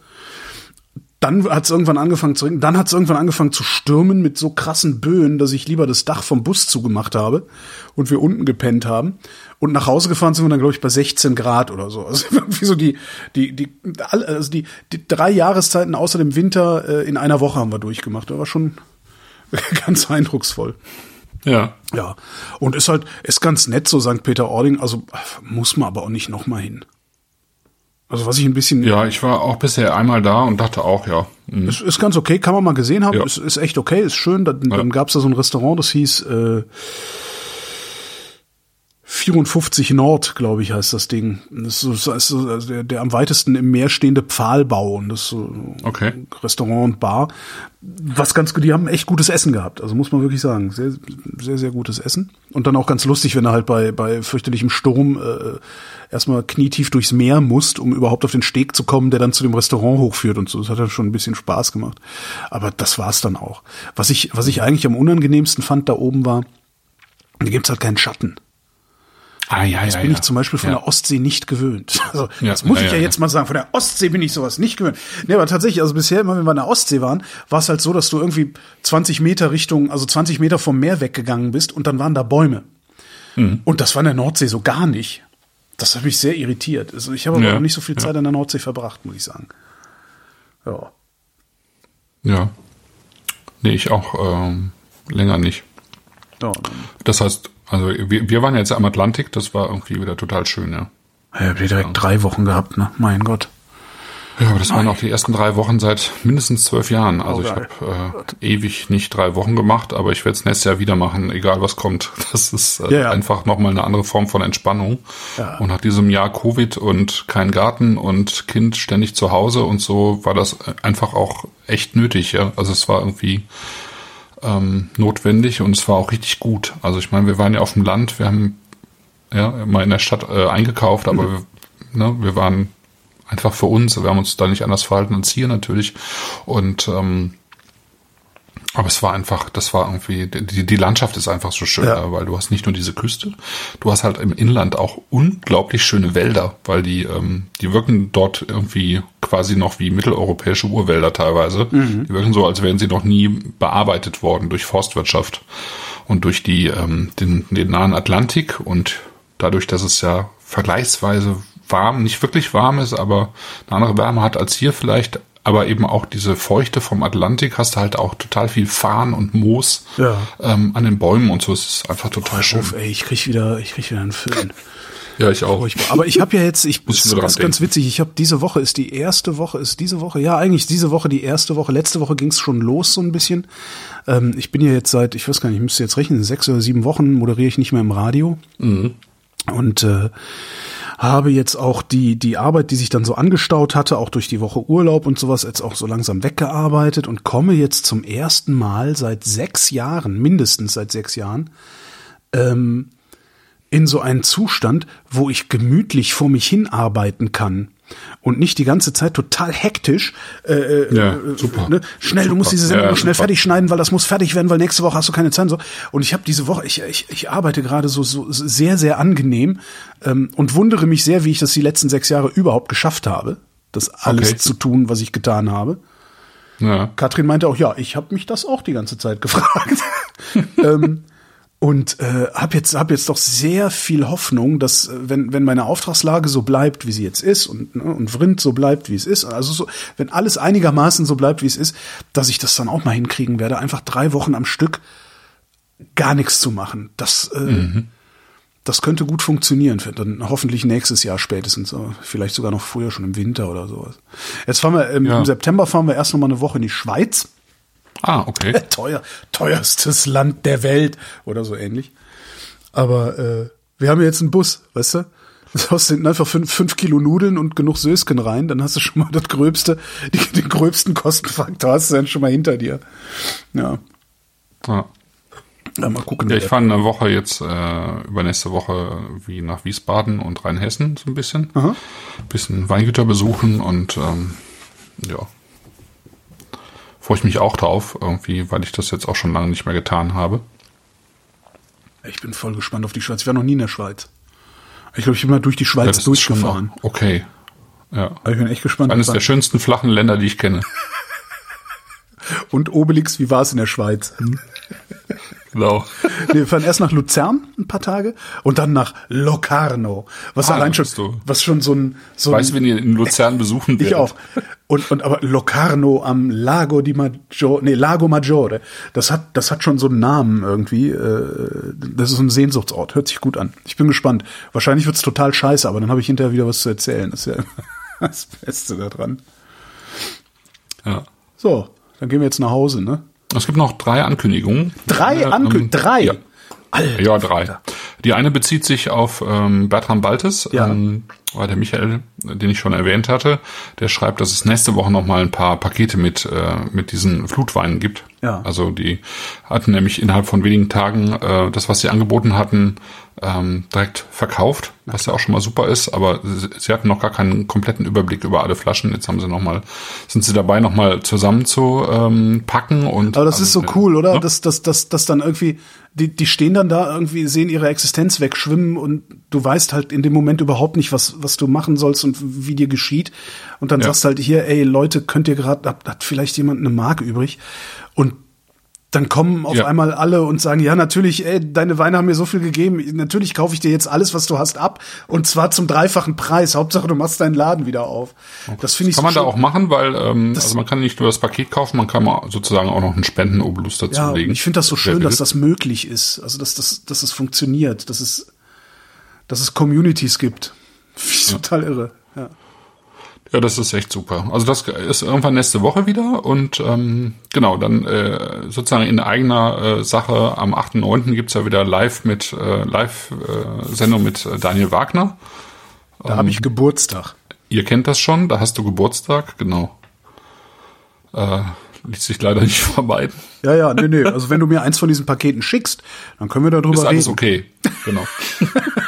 dann hat es irgendwann angefangen zu regnen. Dann hat es irgendwann angefangen zu stürmen mit so krassen Böen, dass ich lieber das Dach vom Bus zugemacht habe und wir unten gepennt haben. Und nach Hause gefahren sind wir dann, glaube ich, bei 16 Grad oder so. Also [laughs] irgendwie so die, die, die, also die, die drei Jahreszeiten außer dem Winter äh, in einer Woche haben wir durchgemacht. Das war schon [laughs] ganz eindrucksvoll. Ja. Ja. Und ist halt, ist ganz nett so St. Peter-Ording, also muss man aber auch nicht nochmal hin. Also was ich ein bisschen. Ja, ich war auch bisher einmal da und dachte auch, ja. Mhm. Ist, ist ganz okay, kann man mal gesehen haben. Ja. Ist, ist echt okay, ist schön. Dann, ja. dann gab's da so ein Restaurant, das hieß äh, 54 Nord, glaube ich, heißt das Ding. Das ist, das ist so also der, der am weitesten im Meer stehende Pfahlbau und das ist okay. Restaurant und Bar. Was ganz gut, die haben echt gutes Essen gehabt, also muss man wirklich sagen. Sehr, sehr, sehr gutes Essen. Und dann auch ganz lustig, wenn er halt bei, bei fürchterlichem Sturm äh, erstmal knietief durchs Meer musst, um überhaupt auf den Steg zu kommen, der dann zu dem Restaurant hochführt und so. Das hat dann schon ein bisschen Spaß gemacht. Aber das war's dann auch. Was ich, was ich eigentlich am unangenehmsten fand da oben war, da gibt's halt keinen Schatten. Ah, ja, das ja, bin ja. ich zum Beispiel von ja. der Ostsee nicht gewöhnt. [laughs] Also, ja, das muss ich ja, jetzt mal sagen. Von der Ostsee bin ich sowas nicht gewöhnt. Nee, aber tatsächlich, also bisher immer, wenn wir an der Ostsee waren, war es halt so, dass du irgendwie 20 Meter Richtung, also 20 Meter vom Meer weggegangen bist und dann waren da Bäume. Mhm. Und das war in der Nordsee so gar nicht. Das hat mich sehr irritiert. Also ich habe aber auch nicht so viel Zeit an der Nordsee verbracht, muss ich sagen. Ja. Ja. Nee, ich auch ähm, länger nicht. Ja, das heißt, also wir, wir waren jetzt am Atlantik, das war irgendwie wieder total schön, ja. Ja, wir direkt drei Wochen gehabt, ne? Mein Gott. Ja, aber das waren auch die ersten drei Wochen seit mindestens zwölf Jahren. Also oh, ich habe äh, ewig nicht drei Wochen gemacht, aber ich werde es nächstes Jahr wieder machen, egal was kommt. [laughs] Das ist äh, ja, ja. einfach nochmal eine andere Form von Entspannung. Ja. Und nach diesem Jahr Covid und kein Garten und Kind ständig zu Hause und so war das einfach auch echt nötig. Ja? Also es war irgendwie ähm, notwendig und es war auch richtig gut. Also ich meine, wir waren ja auf dem Land, wir haben ja mal in der Stadt äh, eingekauft, aber mhm. wir, ne, wir waren einfach für uns. Wir haben uns da nicht anders verhalten als hier natürlich. Und ähm, aber es war einfach, das war irgendwie, die, die Landschaft ist einfach so schön, ja. weil du hast nicht nur diese Küste, du hast halt im Inland auch unglaublich schöne Wälder, weil die, ähm, die wirken dort irgendwie quasi noch wie mitteleuropäische Urwälder teilweise. Mhm. Die wirken so, als wären sie noch nie bearbeitet worden durch Forstwirtschaft und durch die, ähm, den, den nahen Atlantik und dadurch, dass es ja vergleichsweise warm, nicht wirklich warm ist, aber eine andere Wärme hat als hier vielleicht, aber eben auch diese Feuchte vom Atlantik hast du halt auch total viel Farn und Moos ja. ähm, an den Bäumen und so. Es ist einfach total oh, schön. Auf, ey, ich krieg wieder, ich krieg wieder einen Föhn. [laughs] Ja, ich auch. Aber ich habe ja jetzt, ich muss das ist ganz witzig. Ich habe diese Woche ist die erste Woche, ist diese Woche, ja eigentlich diese Woche die erste Woche. Letzte Woche ging es schon los so ein bisschen. Ähm, ich bin ja jetzt seit, ich weiß gar nicht, ich müsste jetzt rechnen, sechs oder sieben Wochen moderiere ich nicht mehr im Radio. Mhm. Und äh, habe jetzt auch die, die Arbeit, die sich dann so angestaut hatte, auch durch die Woche Urlaub und sowas, jetzt auch so langsam weggearbeitet und komme jetzt zum ersten Mal seit sechs Jahren, mindestens seit sechs Jahren, ähm, in so einen Zustand, wo ich gemütlich vor mich hinarbeiten kann und nicht die ganze Zeit total hektisch. Äh, äh ja, äh, super. Ne? Schnell, super. du musst diese Sendung ja, schnell super. fertig schneiden, weil das muss fertig werden, weil nächste Woche hast du keine Zeit. So. Und ich habe diese Woche, ich, ich, ich arbeite gerade so, so sehr, sehr angenehm ähm, und wundere mich sehr, wie ich das die letzten sechs Jahre überhaupt geschafft habe, das alles okay. zu tun, was ich getan habe. Ja. Katrin meinte auch, ja, ich habe mich das auch die ganze Zeit gefragt. [laughs] ähm, und äh, habe jetzt hab jetzt doch sehr viel Hoffnung, dass äh, wenn wenn meine Auftragslage so bleibt, wie sie jetzt ist und ne, und Vrind so bleibt, wie es ist, also so wenn alles einigermaßen so bleibt, wie es ist, dass ich das dann auch mal hinkriegen werde, einfach drei Wochen am Stück gar nichts zu machen. Das äh, mhm. das könnte gut funktionieren, dann hoffentlich nächstes Jahr spätestens, vielleicht sogar noch früher schon im Winter oder sowas. Jetzt fahren wir im, ja. im September fahren wir erst noch mal eine Woche in die Schweiz. Ah, okay. [laughs] Teuer, teuerstes Land der Welt oder so ähnlich. Aber äh, Wir haben jetzt einen Bus, weißt du? Das du einfach fünf, fünf Kilo Nudeln und genug Sösken rein, dann hast du schon mal das gröbste, [laughs] die, den gröbsten Kostenfaktor hast du dann schon mal hinter dir. Ja. Ja. Ja, mal gucken. Ja, ich fahre eine Woche jetzt, äh, übernächste Woche wie nach Wiesbaden und Rheinhessen so ein bisschen. Aha. Bisschen Weingüter besuchen und ähm, ja. Freue ich mich auch drauf, irgendwie, weil ich das jetzt auch schon lange nicht mehr getan habe. Ich bin voll gespannt auf die Schweiz. Ich war noch nie in der Schweiz. Ich glaube, ich bin mal durch die Schweiz ja, durchgefahren. Okay. Ja. Aber ich bin echt gespannt. Eines der schönsten flachen Länder, die ich kenne. [laughs] Und Obelix, wie war es in der Schweiz? Hm? [laughs] Genau. [laughs] Wir fahren erst nach Luzern ein paar Tage und dann nach Locarno. Was ah, allein schon, du. was schon so ein, so Weißt du, wenn ihr in Luzern [laughs] besuchen werdet? Ich auch. Und, und aber Locarno am Lago di Maggiore, nee, Lago Maggiore, das hat, das hat schon so einen Namen irgendwie. Äh, das ist ein Sehnsuchtsort, hört sich gut an. Ich bin gespannt. Wahrscheinlich wird's total scheiße, aber dann habe ich hinterher wieder was zu erzählen. Das ist ja [laughs] das Beste daran. Ja. So, dann gehen wir jetzt nach Hause, ne? Es gibt noch drei Ankündigungen. Drei äh, Ankündigungen? Ähm, drei? Ja. Alter. Ja, drei. Die eine bezieht sich auf ähm, Bertram Baltes, ja. ähm, war der Michael, den ich schon erwähnt hatte. Der schreibt, dass es nächste Woche noch mal ein paar Pakete mit äh, mit diesen Flutweinen gibt. Ja. Also die hatten nämlich innerhalb von wenigen Tagen äh, das, was sie angeboten hatten, ähm, direkt verkauft, was ja auch schon mal super ist. Aber sie, sie, hatten noch gar keinen kompletten Überblick über alle Flaschen. Jetzt haben sie noch mal, sind sie dabei, noch mal zusammen zu ähm, packen und. Aber das ist so cool, oder? Ja? Dass, dass, dass, dass dann irgendwie die, die stehen dann da irgendwie, sehen ihre Existenz wegschwimmen und du weißt halt in dem Moment überhaupt nicht, was, was du machen sollst und wie dir geschieht. Und dann ja. sagst halt hier, ey Leute, könnt ihr gerade, hat, hat vielleicht jemand eine Mark übrig? Und dann kommen auf ja. einmal alle und sagen, ja, natürlich, ey, deine Weine haben mir so viel gegeben, natürlich kaufe ich dir jetzt alles, was du hast, ab und zwar zum dreifachen Preis. Hauptsache, du machst deinen Laden wieder auf. Okay. Das finde ich Kann so man schön. da auch machen, weil ähm, also man kann nicht nur das Paket kaufen, man kann sozusagen auch noch einen Spendenobolus dazu ja, legen. Ich finde das so schön, dass das möglich ist, also dass das, dass es funktioniert, dass es, dass es Communities gibt. [laughs] Ja. Total irre. Ja. Ja, das ist echt super. Also das ist irgendwann nächste Woche wieder und ähm, genau, dann äh, sozusagen in eigener äh, Sache am 8.9. gibt's ja wieder live mit äh, Live-Sendung äh, mit Daniel Wagner. Da ähm, habe ich Geburtstag. Ihr kennt das schon, da hast du Geburtstag, genau. Äh, ließ sich leider nicht [laughs] vermeiden. Ja, ja, nee, nee. Also wenn du mir eins von diesen Paketen schickst, dann können wir darüber reden. Ist alles okay, genau. [laughs]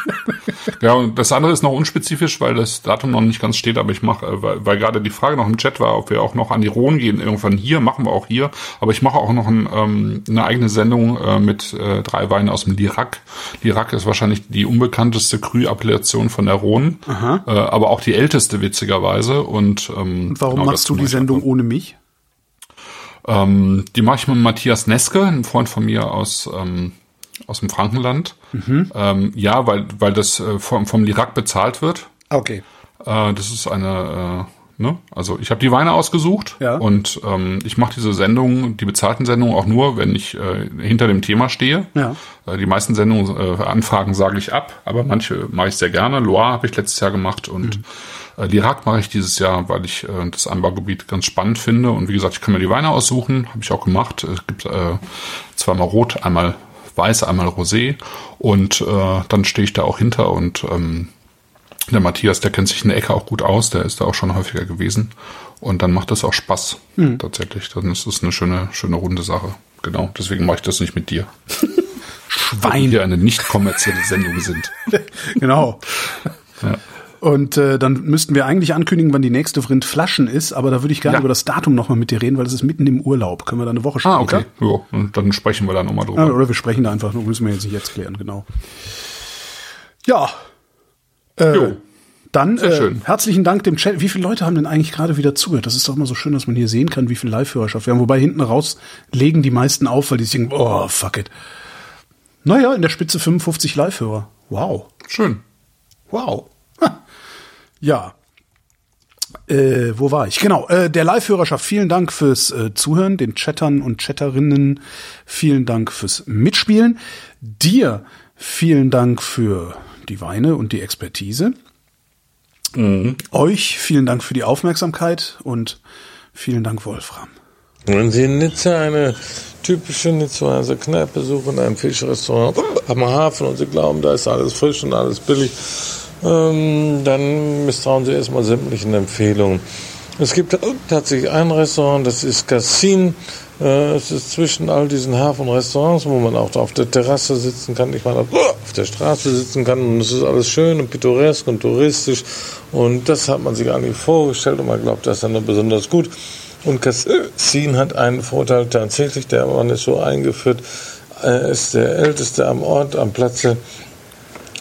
ja, und das andere ist noch unspezifisch, weil das Datum noch nicht ganz steht, aber ich mache, äh, weil, weil gerade die Frage noch im Chat war, ob wir auch noch an die Rhone gehen, irgendwann hier, machen wir auch hier, aber ich mache auch noch ein, ähm, eine eigene Sendung äh, mit äh, drei Weinen aus dem Lirac. Lirac ist wahrscheinlich die unbekannteste Krü-Appellation von der Rhone, äh, aber auch die älteste witzigerweise. Und, ähm, und warum genau, machst du die Sendung ohne mich? Ähm, die mache ich mit Matthias Neske, ein Freund von mir aus, ähm, aus dem Frankenland. Mhm. Ähm, ja, weil, weil das äh, vom, vom Lirac bezahlt wird. Okay. Äh, das ist eine, äh, ne? Also ich habe die Weine ausgesucht ja. und ähm, ich mache diese Sendung, die bezahlten Sendungen auch nur, wenn ich äh, hinter dem Thema stehe. Ja. Äh, die meisten Sendungen, äh, Anfragen sage ich ab, aber manche mache ich sehr gerne. Loire habe ich letztes Jahr gemacht und mhm. Äh, Lirac mache ich dieses Jahr, weil ich äh, das Anbaugebiet ganz spannend finde. Und wie gesagt, ich kann mir die Weine aussuchen, habe ich auch gemacht. Es gibt äh, zweimal rot, einmal weiß, einmal rosé. Und äh, dann stehe ich da auch hinter und ähm, der Matthias, der kennt sich in der Ecke auch gut aus, der ist da auch schon häufiger gewesen. Und dann macht das auch Spaß, hm. tatsächlich. Dann ist es eine schöne, schöne runde Sache. Genau, deswegen mache ich das nicht mit dir. Schwein. [laughs] Weil wir eine nicht kommerzielle Sendung sind. [laughs] genau. Ja. Und äh, dann müssten wir eigentlich ankündigen, wann die nächste Vrind Flaschen ist, aber da würde ich gerne ja. über das Datum nochmal mit dir reden, weil es ist mitten im Urlaub. Können wir da eine Woche später? Ah, okay. Ja, und dann sprechen wir da nochmal drüber. Ja, oder wir sprechen da einfach, müssen wir jetzt nicht jetzt klären, genau. Ja. Äh, jo. Dann äh, herzlichen Dank dem Chat. Wie viele Leute haben denn eigentlich gerade wieder zugehört? Das ist doch immer so schön, dass man hier sehen kann, wie viel Live-Hörerschaft wir haben. Wobei hinten raus legen die meisten auf, weil die denken, oh, fuck it. Naja, in der Spitze 55 Live-Hörer. Wow. Schön. Wow. Ja. Äh, wo war ich? Genau, äh, der Live-Hörerschaft, vielen Dank fürs äh, Zuhören, den Chattern und Chatterinnen, vielen Dank fürs Mitspielen. Dir vielen Dank für die Weine und die Expertise. Mhm. Euch vielen Dank für die Aufmerksamkeit und vielen Dank, Wolfram. Wenn Sie in Nizza eine typische Nizzaer Kneipe suchen, ein Fischrestaurant, am Hafen und sie glauben, da ist alles frisch und alles billig, ähm, dann misstrauen sie erstmal sämtlichen Empfehlungen. Es gibt tatsächlich ein Restaurant, das ist Cassin. Äh, es ist zwischen all diesen Hafenrestaurants, wo man auch auf der Terrasse sitzen kann, ich meine, auf der Straße sitzen kann und es ist alles schön und pittoresk und touristisch und das hat man sich eigentlich vorgestellt und man glaubt, das ist dann besonders gut. Und Cassin hat einen Vorteil tatsächlich, der Mann ist so eingeführt, er ist der Älteste am Ort, am Platze.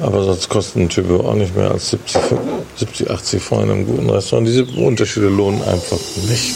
Aber sonst kosten Typo auch nicht mehr als 70, 70 80 vor in einem guten Restaurant. Diese Unterschiede lohnen einfach nicht.